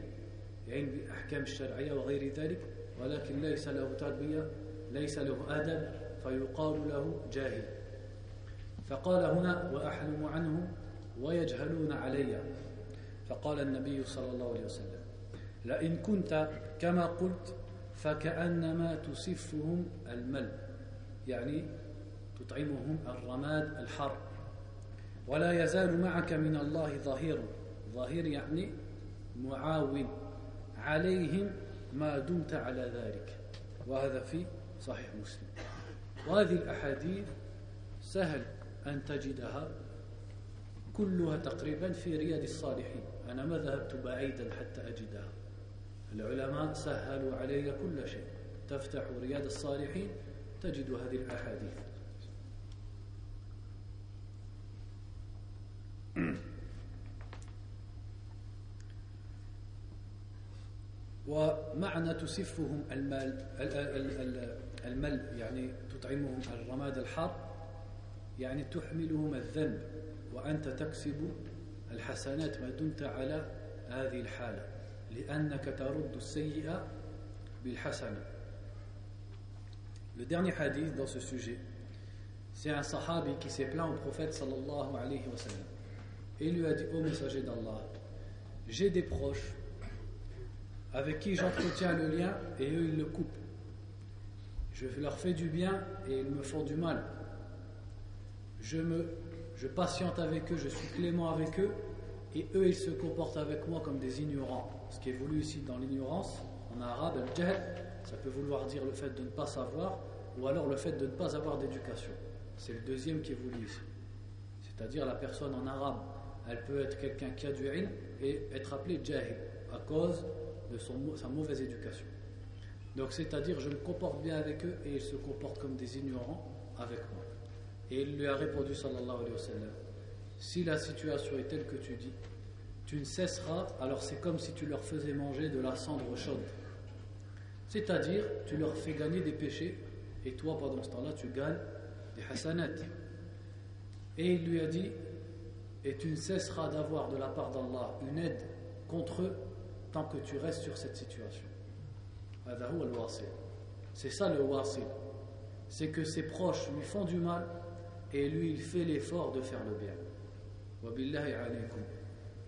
علم بالأحكام الشرعية وغير ذلك ولكن ليس له تربية ليس له أدب فيقال له جاهل. فقال هنا وأحلم عنه ويجهلون علي. فقال النبي صلى الله عليه وسلم لئن كنت كما قلت فكأنما تسفهم المل يعني تطعمهم الرماد الحر ولا يزال معك من الله ظهير ظهير يعني معاون عليهم ما دمت على ذلك. وهذا في صحيح مسلم. وهذه الأحاديث سهل أن تجدها كلها تقريبا في رياض الصالحين. أنا ما ذهبت بعيدا حتى أجدها. العلماء سهلوا علي كل شيء. تفتح رياض الصالحين تجد هذه الأحاديث. ومعنى تسفهم المال المل يعني تطعمهم الرماد الحار يعني تحملهم الذنب وأنت تكسب الحسنات ما دمت على هذه الحالة. Le dernier hadith dans ce sujet, c'est un sahabi qui s'est plaint au prophète sallallahu alayhi wa sallam et lui a dit Ô messager d'Allah, j'ai des proches avec qui j'entretiens le lien et eux ils le coupent. Je leur fais du bien et ils me font du mal. Je patiente avec eux, je suis clément avec eux et eux ils se comportent avec moi comme des ignorants. Ce qui est voulu ici dans l'ignorance, en arabe, al-jahl, ça peut vouloir dire le fait de ne pas savoir ou alors le fait de ne pas avoir d'éducation. C'est le deuxième qui est voulu ici. C'est-à-dire la personne en arabe, elle peut être quelqu'un qui a du ilm et être appelée jahil à cause de sa mauvaise éducation. Donc c'est-à-dire je me comporte bien avec eux et ils se comportent comme des ignorants avec moi. Et il lui a répondu sallallahu alayhi wa sallam, si la situation est telle que tu dis, tu ne cesseras, alors c'est comme si tu leur faisais manger de la cendre chaude. C'est-à-dire, tu leur fais gagner des péchés, et toi, pendant ce temps-là, tu gagnes des hasanat. Et il lui a dit, et tu ne cesseras d'avoir de la part d'Allah une aide contre eux tant que tu restes sur cette situation. C'est ça le wasil. C'est que ses proches lui font du mal et lui il fait l'effort de faire le bien.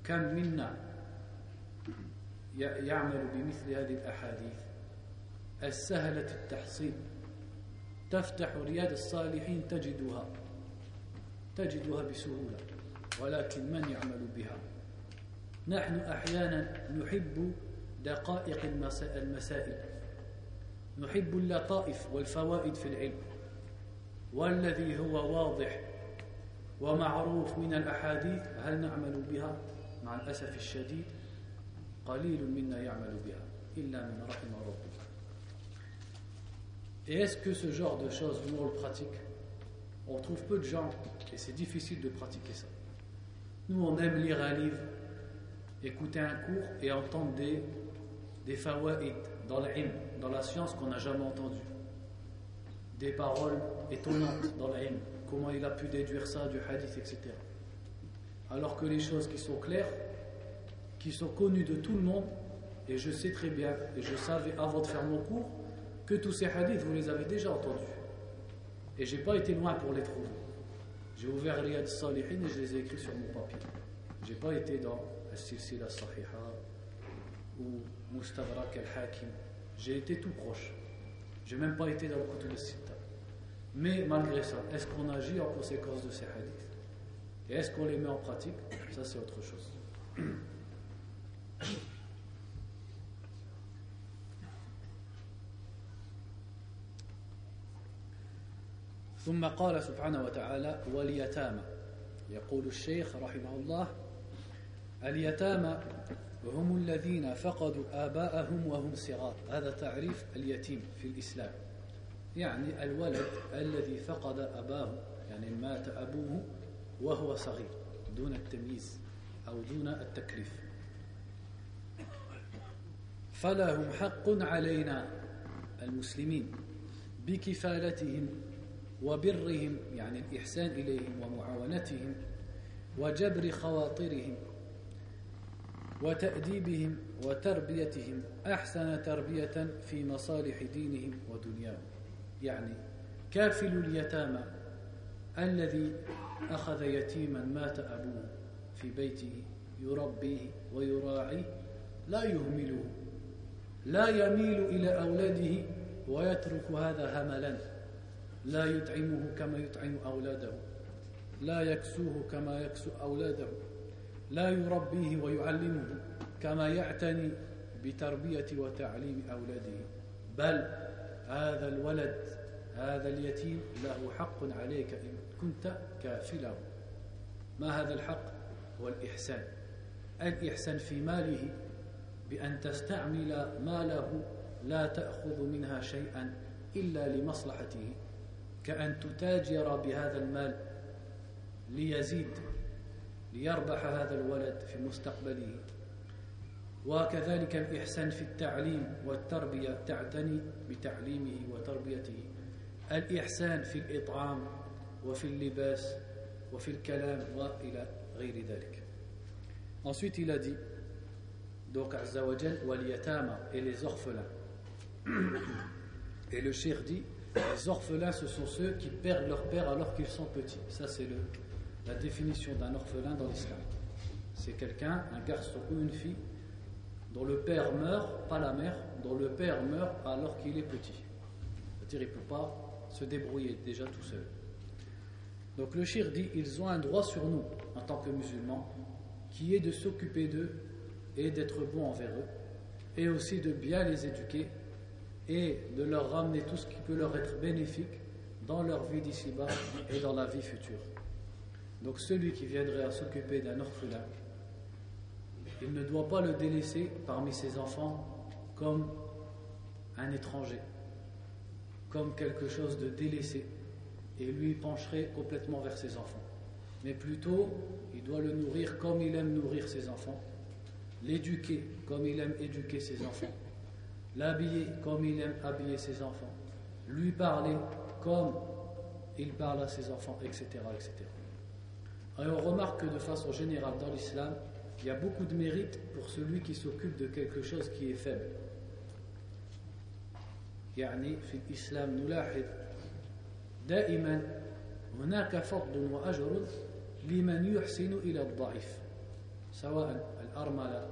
كم منا يعمل بمثل هذه الأحاديث؟ السهلة التحصيل. تفتح رياض الصالحين تجدها. تجدها بسهولة ولكن من يعمل بها؟ نحن أحيانا نحب دقائق المسائل. نحب اللطائف والفوائد في العلم. والذي هو واضح ومعروف من الأحاديث هل نعمل بها؟ مع الأسف الشديد قليل منا يعمل بها إلا من رحم ربه Et est-ce que ce genre de choses, nous on le pratique On trouve peu de gens et c'est difficile de pratiquer ça. Nous on aime lire un livre, écouter un cours et entendre des, des fawaïd dans l'ilm, dans la science qu'on n'a jamais entendu. Des paroles étonnantes dans l'ilm, comment il a pu déduire ça du hadith, etc. Alors que les choses qui sont claires, qui sont connues de tout le monde, et je sais très bien, et je savais avant de faire mon cours, que tous ces hadiths, vous les avez déjà entendus. Et j'ai pas été loin pour les trouver. J'ai ouvert Riyad Salihin et je les ai écrits sur mon papier. J'ai pas été dans Al-Silsila Sahiha ou Mustadrak al-Hakim. J'ai été tout proche. J'ai même pas été dans le Kutub al-Sitta. Mais malgré ça, est-ce qu'on agit en conséquence de ces hadiths? Et est-ce qu'on les met en pratique Ça, c'est autre chose. ثم قال سبحانه وتعالى واليتامى يقول الشيخ رحمه الله اليتامى هم الذين فقدوا آباءهم وهم صغار هذا تعريف اليتيم في الإسلام يعني الولد الذي فقد أباه يعني مات أبوه وهو صغير دون التمييز أو دون التكليف. فلهم حق علينا المسلمين بكفالتهم وبرهم يعني الإحسان إليهم ومعاونتهم وجبر خواطرهم وتأديبهم وتربيتهم أحسن تربية في مصالح دينهم ودنياهم. يعني كافل اليتامى الذي أخذ يتيما مات أبوه في بيته يربيه ويراعيه لا يهمله لا يميل إلى أولاده ويترك هذا هملا لا يطعمه كما يطعم أولاده لا يكسوه كما يكسو أولاده لا يربيه ويعلمه كما يعتني بتربية وتعليم أولاده بل هذا الولد هذا اليتيم له حق عليك إن كنت كافله. ما هذا الحق؟ هو الإحسان. الإحسان في ماله بأن تستعمل ماله لا تأخذ منها شيئا إلا لمصلحته كأن تتاجر بهذا المال ليزيد ليربح هذا الولد في مستقبله. وكذلك الإحسان في التعليم والتربية تعتني بتعليمه وتربيته. الإحسان في الإطعام وفي اللباس وفي الكلام وإلى غير ذلك Ensuite, il a dit, donc Azza wa Jal, et les orphelins. Et le shir dit, les orphelins, ce sont ceux qui perdent leur père alors qu'ils sont petits. Ça, c'est la définition d'un orphelin dans l'islam. C'est quelqu'un, un garçon ou une fille, dont le père meurt, pas la mère, dont le père meurt alors qu'il est petit. C'est-à-dire, il ne peut pas se débrouiller déjà tout seul. Donc le shir dit, ils ont un droit sur nous, en tant que musulmans, qui est de s'occuper d'eux et d'être bon envers eux, et aussi de bien les éduquer et de leur ramener tout ce qui peut leur être bénéfique dans leur vie d'ici-bas et dans la vie future. Donc celui qui viendrait à s'occuper d'un orphelin, il ne doit pas le délaisser parmi ses enfants comme un étranger, comme quelque chose de délaissé, et lui pencherait complètement vers ses enfants. Mais plutôt, il doit le nourrir comme il aime nourrir ses enfants, l'éduquer comme il aime éduquer ses enfants, l'habiller comme il aime habiller ses enfants, lui parler comme il parle à ses enfants, etc. etc. Et on remarque que de façon générale dans l'islam, il y a beaucoup de mérite pour celui qui s'occupe de quelque chose qui est faible. يعني في الإسلام نلاحظ دائما هناك فضل وأجر لمن يحسن إلى الضعيف سواء الأرملة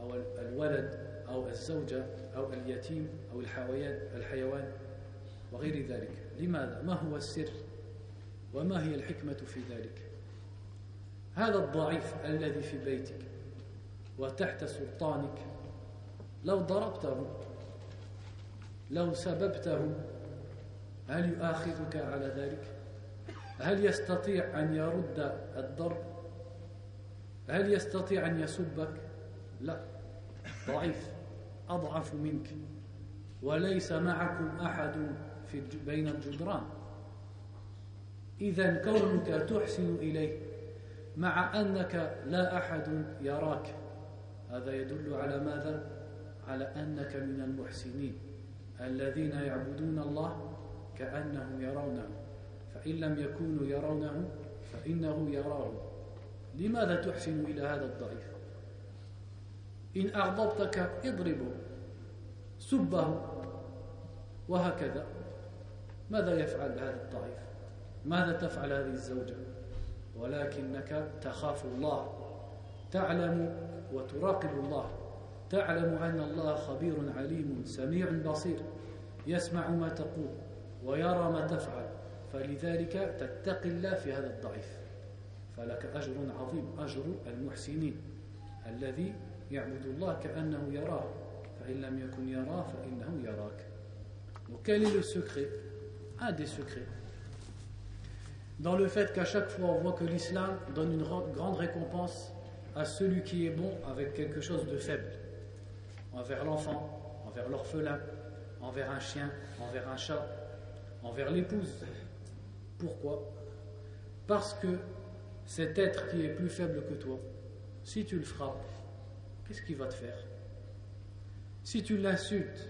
أو الولد أو الزوجة أو اليتيم أو الحيوان الحيوان وغير ذلك لماذا؟ ما هو السر؟ وما هي الحكمة في ذلك؟ هذا الضعيف الذي في بيتك وتحت سلطانك لو ضربته لو سببته هل يؤاخذك على ذلك؟ هل يستطيع أن يرد الضرب؟ هل يستطيع أن يسبك؟ لا. ضعيف. أضعف منك. وليس معكم أحد في بين الجدران. إذا كونك تحسن إليه مع أنك لا أحد يراك. هذا يدل على ماذا؟ على أنك من المحسنين. الذين يعبدون الله كأنهم يرونه. فإن لم يكونوا يرونه فإنه يراه. لماذا تحسن إلى هذا الضعيف؟ إن أغضبتك اضربه سبه وهكذا. ماذا يفعل هذا الضعيف؟ ماذا تفعل هذه الزوجة؟ ولكنك تخاف الله. تعلم وتراقب الله. تعلم أن الله خبير عليم سميع بصير. يسمع ما تقول. ويرى ما تفعل فلذلك تتقي الله في هذا الضعيف فلك أجر عظيم أجر المحسنين الذي يعبد الله كأنه يراه فإن لم يكن يراه فإنه يراك وكان est le secret Un des secrets dans le fait qu'à chaque fois on voit que l'islam donne une grande récompense à celui qui est bon avec quelque chose de faible, envers l'enfant, envers l'orphelin, envers un chien, envers un chat, envers l'épouse. Pourquoi? Parce que cet être qui est plus faible que toi, si tu le frappes, qu'est-ce qu'il va te faire? Si tu l'insultes,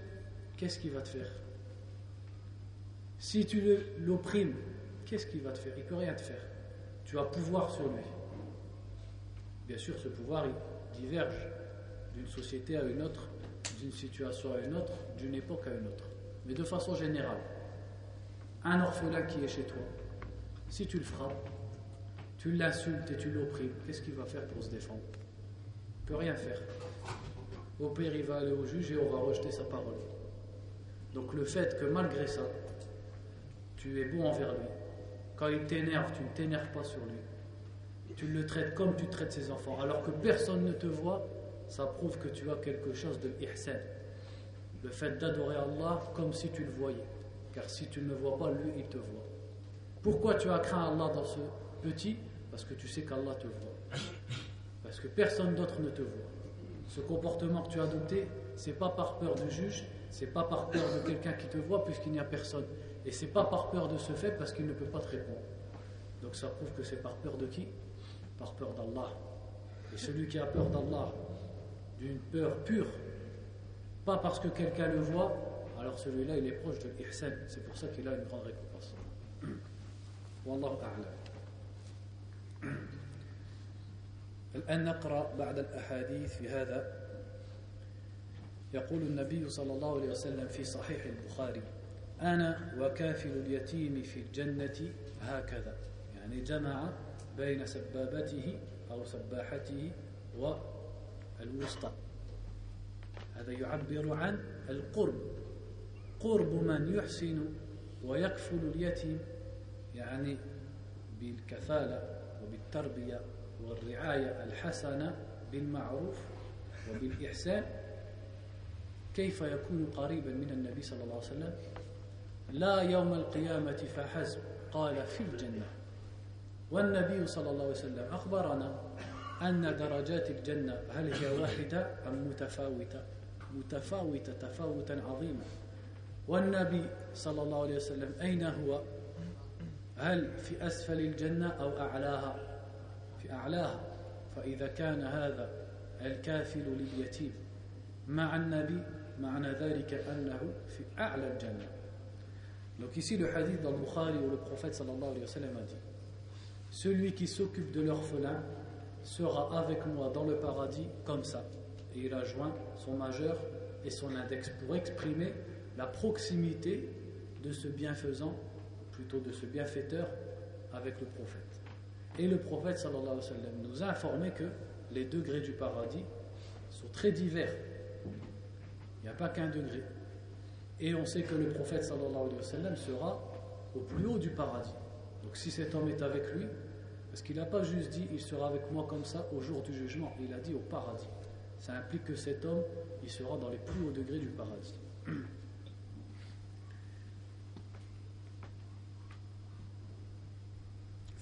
qu'est-ce qu'il va te faire? Si tu l'opprimes, qu'est-ce qu'il va te faire? Il ne peut rien te faire. Tu as pouvoir sur lui. Bien sûr, ce pouvoir diverge d'une société à une autre, d'une situation à une autre, d'une époque à une autre. Mais de façon générale, un orphelin qui est chez toi, si tu le frappes, tu l'insultes et tu l'opprimes, qu'est-ce qu'il va faire pour se défendre? Il ne peut rien faire. Au pire, il va aller au juge et on va rejeter sa parole. Donc le fait que malgré ça, tu es bon envers lui, quand il t'énerve, tu ne t'énerves pas sur lui. Tu le traites comme tu traites ses enfants, alors que personne ne te voit, ça prouve que tu as quelque chose de ihsan. Le fait d'adorer Allah comme si tu le voyais. Car si tu ne le vois pas, lui, il te voit. Pourquoi tu as craint Allah dans ce petit? Parce que tu sais qu'Allah te voit. Parce que personne d'autre ne te voit. Ce comportement que tu as adopté, c'est pas par peur du juge, c'est pas par peur de quelqu'un qui te voit puisqu'il n'y a personne. Et c'est pas par peur de ce fait parce qu'il ne peut pas te répondre. Donc ça prouve que c'est par peur de qui? Par peur d'Allah. Et celui qui a peur d'Allah, d'une peur pure, pas parce que quelqu'un le voit, alors celui-là il est proche de l'ihsan. C'est pour ça qu'il a une grande récompense. Wallahu a'lam. الآن نقرأ بعد الأحاديث في هذا يقول النبي صلى الله عليه وسلم في صحيح البخاري أنا وكافل اليتيم في الجنة هكذا يعني جمع بين سبابته أو سباحته والوسطى هذا يعبر عن القرب قرب من يحسن ويكفل اليتيم يعني بالكفالة وبالتربية والرعاية الحسنة بالمعروف وبالإحسان كيف يكون قريبا من النبي صلى الله عليه وسلم؟ لا يوم القيامة فحسب قال في الجنة. والنبي صلى الله عليه وسلم أخبرنا أن درجات الجنة هل هي واحدة أم متفاوتة؟ متفاوتة تفاوتا عظيما. والنبي صلى الله عليه وسلم أين هو هل في أسفل الجنة أو أعلاها في أعلاها فإذا كان هذا الكافل لليتيم مع النبي معنى ذلك أنه في أعلى الجنة Donc ici le hadith dans le Bukhari où le prophète sallallahu alayhi wa sallam a dit Celui qui s'occupe de l'orphelin sera avec moi dans le paradis comme ça. Et il a joint son majeur et son index pour exprimer la proximité de ce bienfaisant, plutôt de ce bienfaiteur avec le prophète. Et le prophète sallallahu alayhi wa nous a informé que les degrés du paradis sont très divers. Il n'y a pas qu'un degré. Et on sait que le prophète sallallahu alayhi wa sera au plus haut du paradis. Donc si cet homme est avec lui, parce qu'il n'a pas juste dit il sera avec moi comme ça au jour du jugement, il a dit au paradis. Ça implique que cet homme, il sera dans les plus hauts degrés du paradis.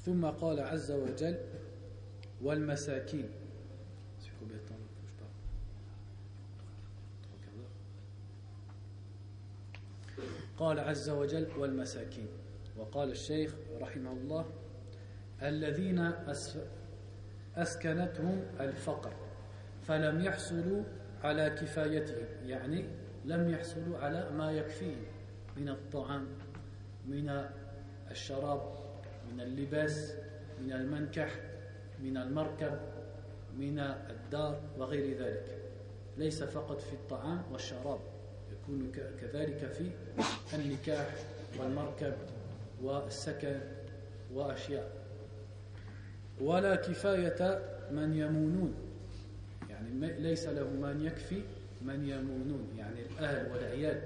ثم قال عز وجل والمساكين. قال عز وجل والمساكين. وقال الشيخ رحمه الله الذين أسكنتهم الفقر فلم يحصلوا على كفايتهم يعني لم يحصلوا على ما يكفيهم من الطعام من الشراب من اللباس من المنكح من المركب من الدار وغير ذلك. ليس فقط في الطعام والشراب يكون كذلك في النكاح والمركب والسكن وأشياء. ولا كفاية من يمونون. يعني ليس له من يكفي من يمونون يعني الأهل والعيال.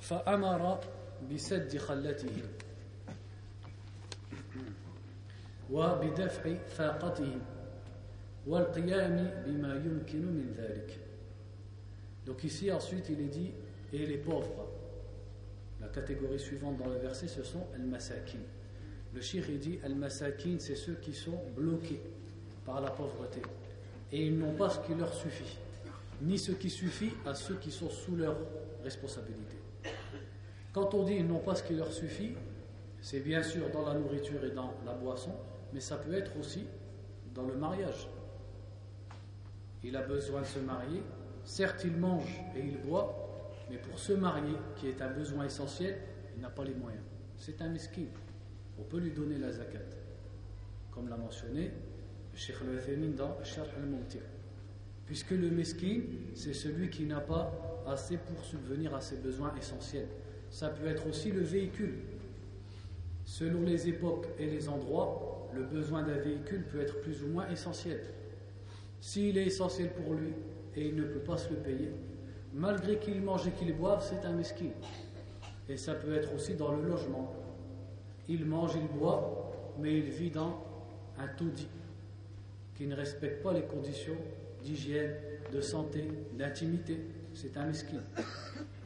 فأمر بسد خلتهم. وبدفع فاقتهم والقيام بما يمكن من ذلك Donc ici ensuite il est dit et les pauvres. La catégorie suivante dans le verset ce sont al-masakin. Le shir il dit al-masakin c'est ceux qui sont bloqués par la pauvreté et ils n'ont pas ce qui leur suffit, ni ce qui suffit à ceux qui sont sous leur responsabilité. Quand on dit ils n'ont pas ce qui leur suffit, c'est bien sûr dans la nourriture et dans la boisson, mais ça peut être aussi dans le mariage. Il a besoin de se marier, Certes, il mange et il boit, mais pour se marier, qui est un besoin essentiel, il n'a pas les moyens. C'est un mesquin. On peut lui donner la zakat. Comme l'a mentionné le Cheikh dans Sharh al Puisque le mesquin, c'est celui qui n'a pas assez pour subvenir à ses besoins essentiels. ça peut être aussi le véhicule. Selon les époques et les endroits, le besoin d'un véhicule peut être plus ou moins essentiel. S'il est essentiel pour lui et il ne peut pas se le payer, malgré qu'il mange et qu'il boive, c'est un mesquin. Et ça peut être aussi dans le logement. Il mange, il boit, mais il vit dans un taudis qui ne respecte pas les conditions d'hygiène, de santé, d'intimité. C'est un mesquin.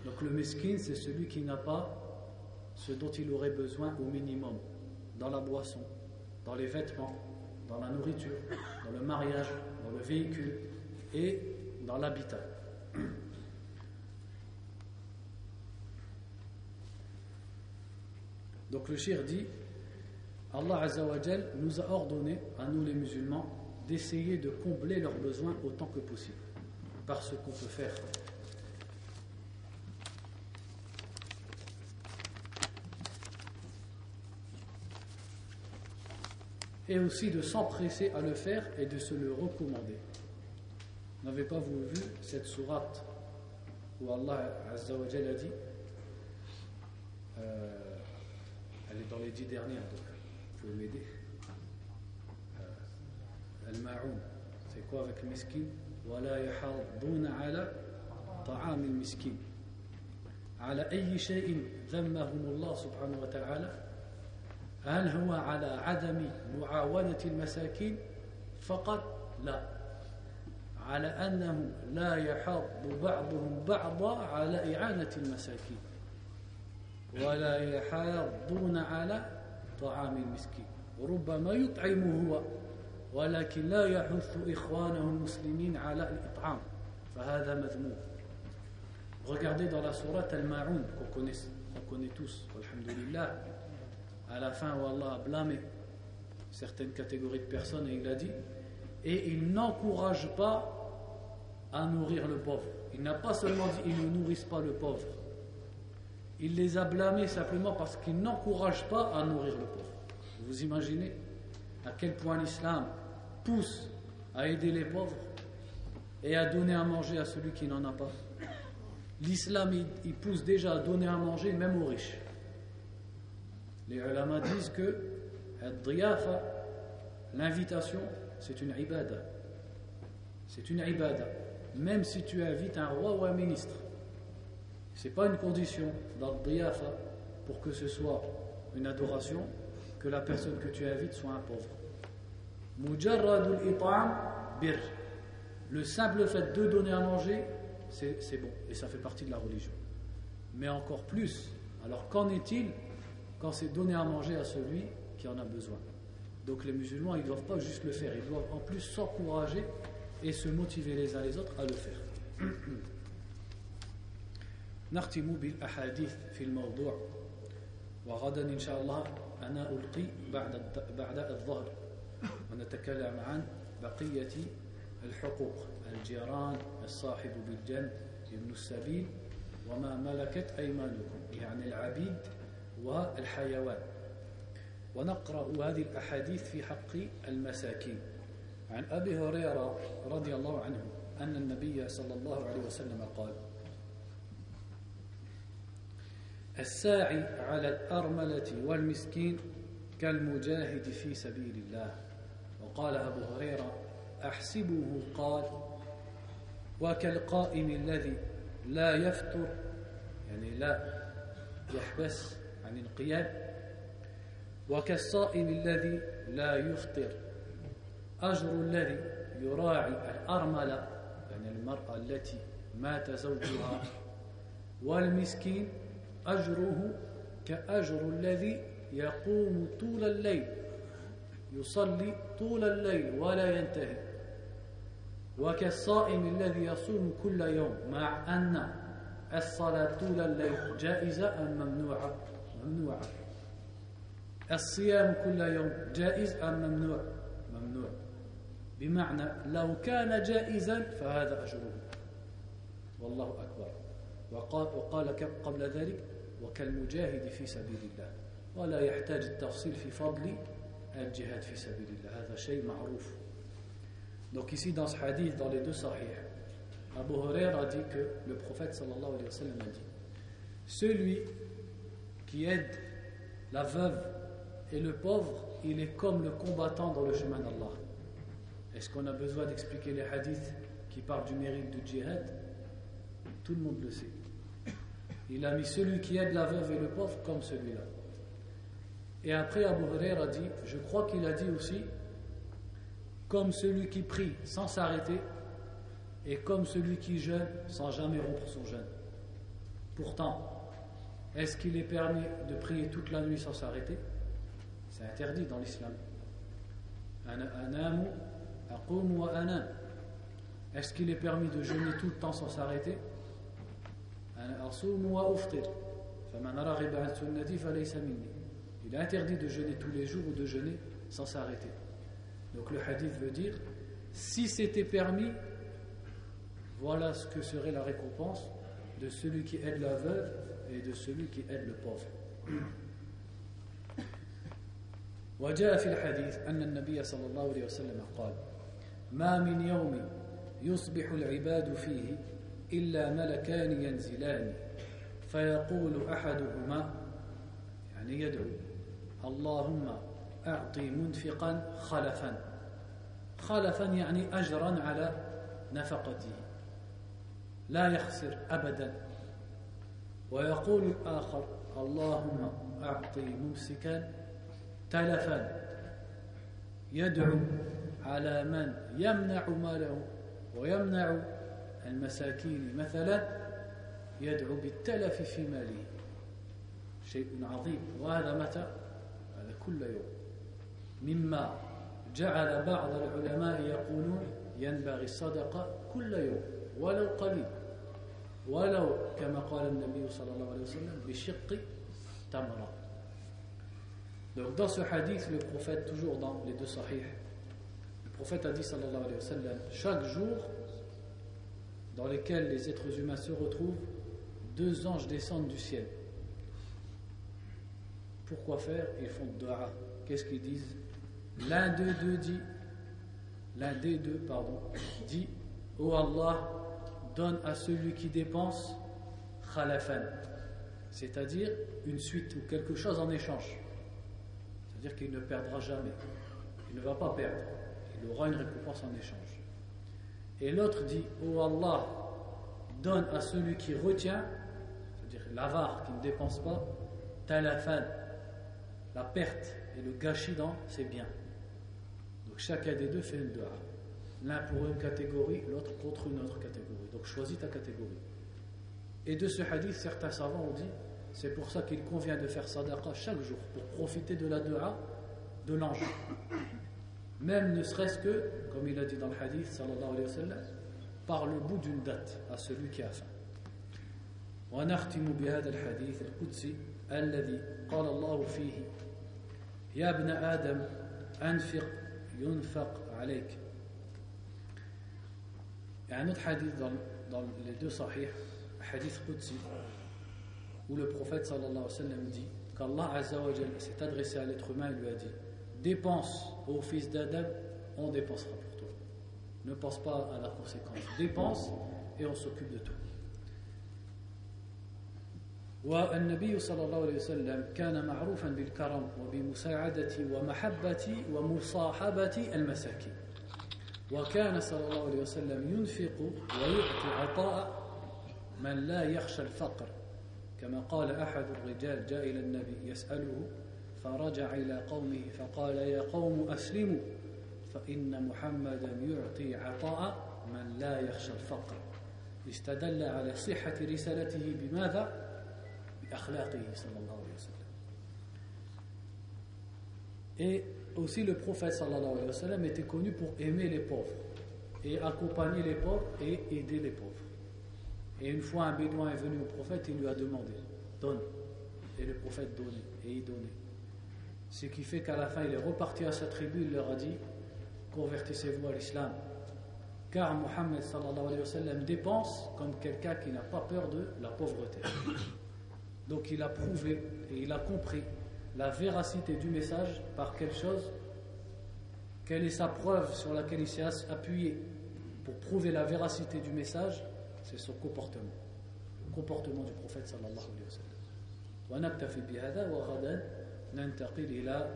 Donc le mesquin, c'est celui qui n'a pas ce dont il aurait besoin au minimum dans la boisson, dans les vêtements, dans la nourriture, dans le mariage, dans le véhicule et dans l'habitat. Donc le shir dit Allah Azzawajal nous a ordonné, à nous les musulmans, d'essayer de combler leurs besoins autant que possible, par ce qu'on peut faire. Et aussi de s'empresser à le faire et de se le recommander. N'avez-pas vous vu cette sourate où Allah Azzawajal a dit euh, elle est dans les dix dernières, donc vous pouvez m'aider. Euh, Al-Ma'oun, c'est quoi avec le miskin ولا يحاضون على طعام المسكين على أي شيء ذمهم الله سبحانه وتعالى هل هو على عدم معاونة المساكين؟ فقط لا. على أنهم لا يحاض بعضهم بعضا على إعانة المساكين ولا يحاضون على طعام المسكين. ربما يطعم هو ولكن لا يحث إخوانه المسلمين على الإطعام فهذا مذموم. Regardez dans la sourate Al-Ma'oun qu'on connaît, qu'on connaît tous, alhamdulillah, à la fin où Allah a blâmé certaines catégories de personnes et il a dit et il n'encourage pas à nourrir le pauvre. Il n'a pas seulement dit ils ne nourrissent pas le pauvre, il les a blâmés simplement parce qu'ils n'encouragent pas à nourrir le pauvre. Vous imaginez à quel point l'islam pousse à aider les pauvres et à donner à manger à celui qui n'en a pas. L'islam, il, pousse déjà à donner à manger même aux riches. Les ulama disent que l'invitation, c'est une ibada. C'est une ibada. Même si tu invites un roi ou un ministre, n'est pas une condition d'ad-diyafa pour que ce soit une adoration que la personne que tu invites soit un pauvre. Bir. Le simple fait de donner à manger, c'est bon et ça fait partie de la religion. Mais encore plus, alors qu'en est-il quand c'est donner à manger à celui qui en a besoin Donc les musulmans, ils ne doivent pas juste le faire, ils doivent en plus s'encourager et se motiver les uns les autres à le faire. نختم بالأحاديث في الموضوع وغدا إن شاء الله أنا ألقي بعد بعد الظهر ونتكلم عن بقية الحقوق الجيران الصاحب بالجنب ابن السبيل وما ملكت أيمانكم يعني العبيد والحيوان. ونقرأ هذه الأحاديث في حق المساكين. عن أبي هريرة رضي الله عنه أن النبي صلى الله عليه وسلم قال الساعي على الأرملة والمسكين كالمجاهد في سبيل الله. وقال أبو هريرة أحسبه قال وكالقائم الذي لا يفتر يعني لا يحبس عن القيام وكالصائم الذي لا يفطر. أجر الذي يراعي الأرملة يعني المرأة التي مات زوجها والمسكين أجره كأجر الذي يقوم طول الليل يصلي طول الليل ولا ينتهي. وكالصائم الذي يصوم كل يوم مع أن الصلاة طول الليل جائزة أم ممنوعة؟ ممنوعة الصيام كل يوم جائز أم ممنوع؟ ممنوع. بمعنى لو كان جائزا فهذا أجره. والله أكبر. وقال, وقال قبل ذلك وكالمجاهد في سبيل الله. ولا يحتاج التفصيل في فضل الجهاد في سبيل الله. هذا شيء معروف. Donc ici dans ce hadith, dans les deux sahih, Abu Huraira dit que le prophète sallallahu alayhi wa sallam a dit Celui qui aide la veuve et le pauvre, il est comme le combattant dans le chemin d'Allah. Est-ce qu'on a besoin d'expliquer les hadiths qui parlent du mérite du djihad? Tout le monde le sait. Il a mis celui qui aide la veuve et le pauvre comme celui-là. Et après, Abu Huraira a dit, je crois qu'il a dit aussi, comme celui qui prie sans s'arrêter et comme celui qui jeûne sans jamais rompre son jeûne. Pourtant, est-ce qu'il est permis de prier toute la nuit sans s'arrêter? C'est interdit dans l'islam. Est-ce qu'il est permis de jeûner tout le temps sans s'arrêter? Il est interdit de jeûner tous les jours ou de jeûner sans s'arrêter. Donc le hadith veut dire si c'était permis, voilà ce que serait la récompense de celui qui aide la veuve et de celui qui aide le pauvre. وجاء في الحديث أن النبي صلى الله عليه وسلم قال ما من يوم يصبح العباد فيه إلا ملكان ينزلان. فيقول أحدهما يعني يدعو اللهم أعطي منفقا خلفا. خلفا يعني أجرا على نفقته. لا يخسر أبدا. ويقول الآخر اللهم أعطي ممسكا تلفا يدعو على من يمنع ماله ويمنع المساكين مثلا يدعو بالتلف في ماله. شيء عظيم. وهذا متى؟ هذا كل يوم. مما جعل بعض العلماء يقولون ينبغي الصدقة كل يوم ولو قليل. ولو كما قال النبي صلى الله عليه وسلم بشق تمرة Donc dans ce hadith, le prophète, toujours dans les deux sahih, le prophète a dit sallallahu alayhi wa sallam, chaque jour dans lequel les êtres humains se retrouvent, deux anges descendent du ciel. Pourquoi faire Ils font dua. Qu'est-ce qu'ils disent L'un d'eux deux dit, l'un des deux, pardon, dit Oh Allah, donne à celui qui dépense khalafan, c'est-à-dire une suite ou quelque chose en échange. C'est-à-dire qu'il ne perdra jamais. Il ne va pas perdre. Il aura une récompense en échange. Et l'autre dit Oh Allah, donne à celui qui retient, c'est-à-dire l'avare qui ne dépense pas, talafan, la perte et le gâchis dans ses biens. Donc chacun des deux fait une dua. L'un pour une catégorie, l'autre contre une autre catégorie. Donc choisis ta catégorie. Et de ce hadith, certains savants ont dit c'est pour ça qu'il convient de faire sadaqa chaque jour, pour profiter de la dua de l'ange. Même ne serait-ce que, comme il a dit dans le hadith, sallallahu alayhi wa sallam, par le bout d'une date à celui qui a faim. ونختم بهذا الحديث القدسي الذي قال الله فيه يا ابن آدم أنفق ينفق عليك Il y a un autre hadith dans, dans les deux sahih, hadith Qudsi, où le prophète sallallahu alayhi wa sallam dit qu'Allah azza wa s'est adressé à l'être humain et lui a dit Dépense au fils d'Adam, on dépensera pour toi. Ne pense pas à la conséquence. Dépense et on s'occupe de tout. والنبي صلى الله عليه وسلم كان معروفا بالكرم وبمساعدة ومحبة ومصاحبة المساكين وكان صلى الله عليه وسلم ينفق ويعطي عطاء من لا يخشى الفقر. كما قال أحد الرجال جاء إلى النبي يسأله فرجع إلى قومه فقال يا قوم أسلموا فإن محمدا يعطي عطاء من لا يخشى الفقر. استدل على صحة رسالته بماذا؟ بأخلاقه صلى الله عليه وسلم. Et aussi le prophète sallallahu alayhi wa était connu pour aimer les pauvres et accompagner les pauvres et aider les pauvres. Et une fois un bédouin est venu au prophète, il lui a demandé, donne. Et le prophète donnait, et il donnait. Ce qui fait qu'à la fin, il est reparti à sa tribu, il leur a dit, convertissez-vous à l'islam. Car Mohammed sallallahu alayhi wa dépense comme quelqu'un qui n'a pas peur de la pauvreté. Donc il a prouvé et il a compris la véracité du message par quelque chose Quelle est sa preuve sur laquelle il s'est appuyé pour prouver la véracité du message C'est son comportement, le comportement du prophète sallallahu alayhi wa sallam. ونكتفي بهذا وغدا ننتقل إلى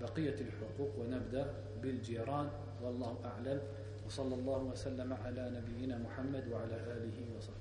بقية الحقوق ونبدأ بالجيران والله أعلم وصلى الله وسلم على نبينا محمد وعلى آله وصحبه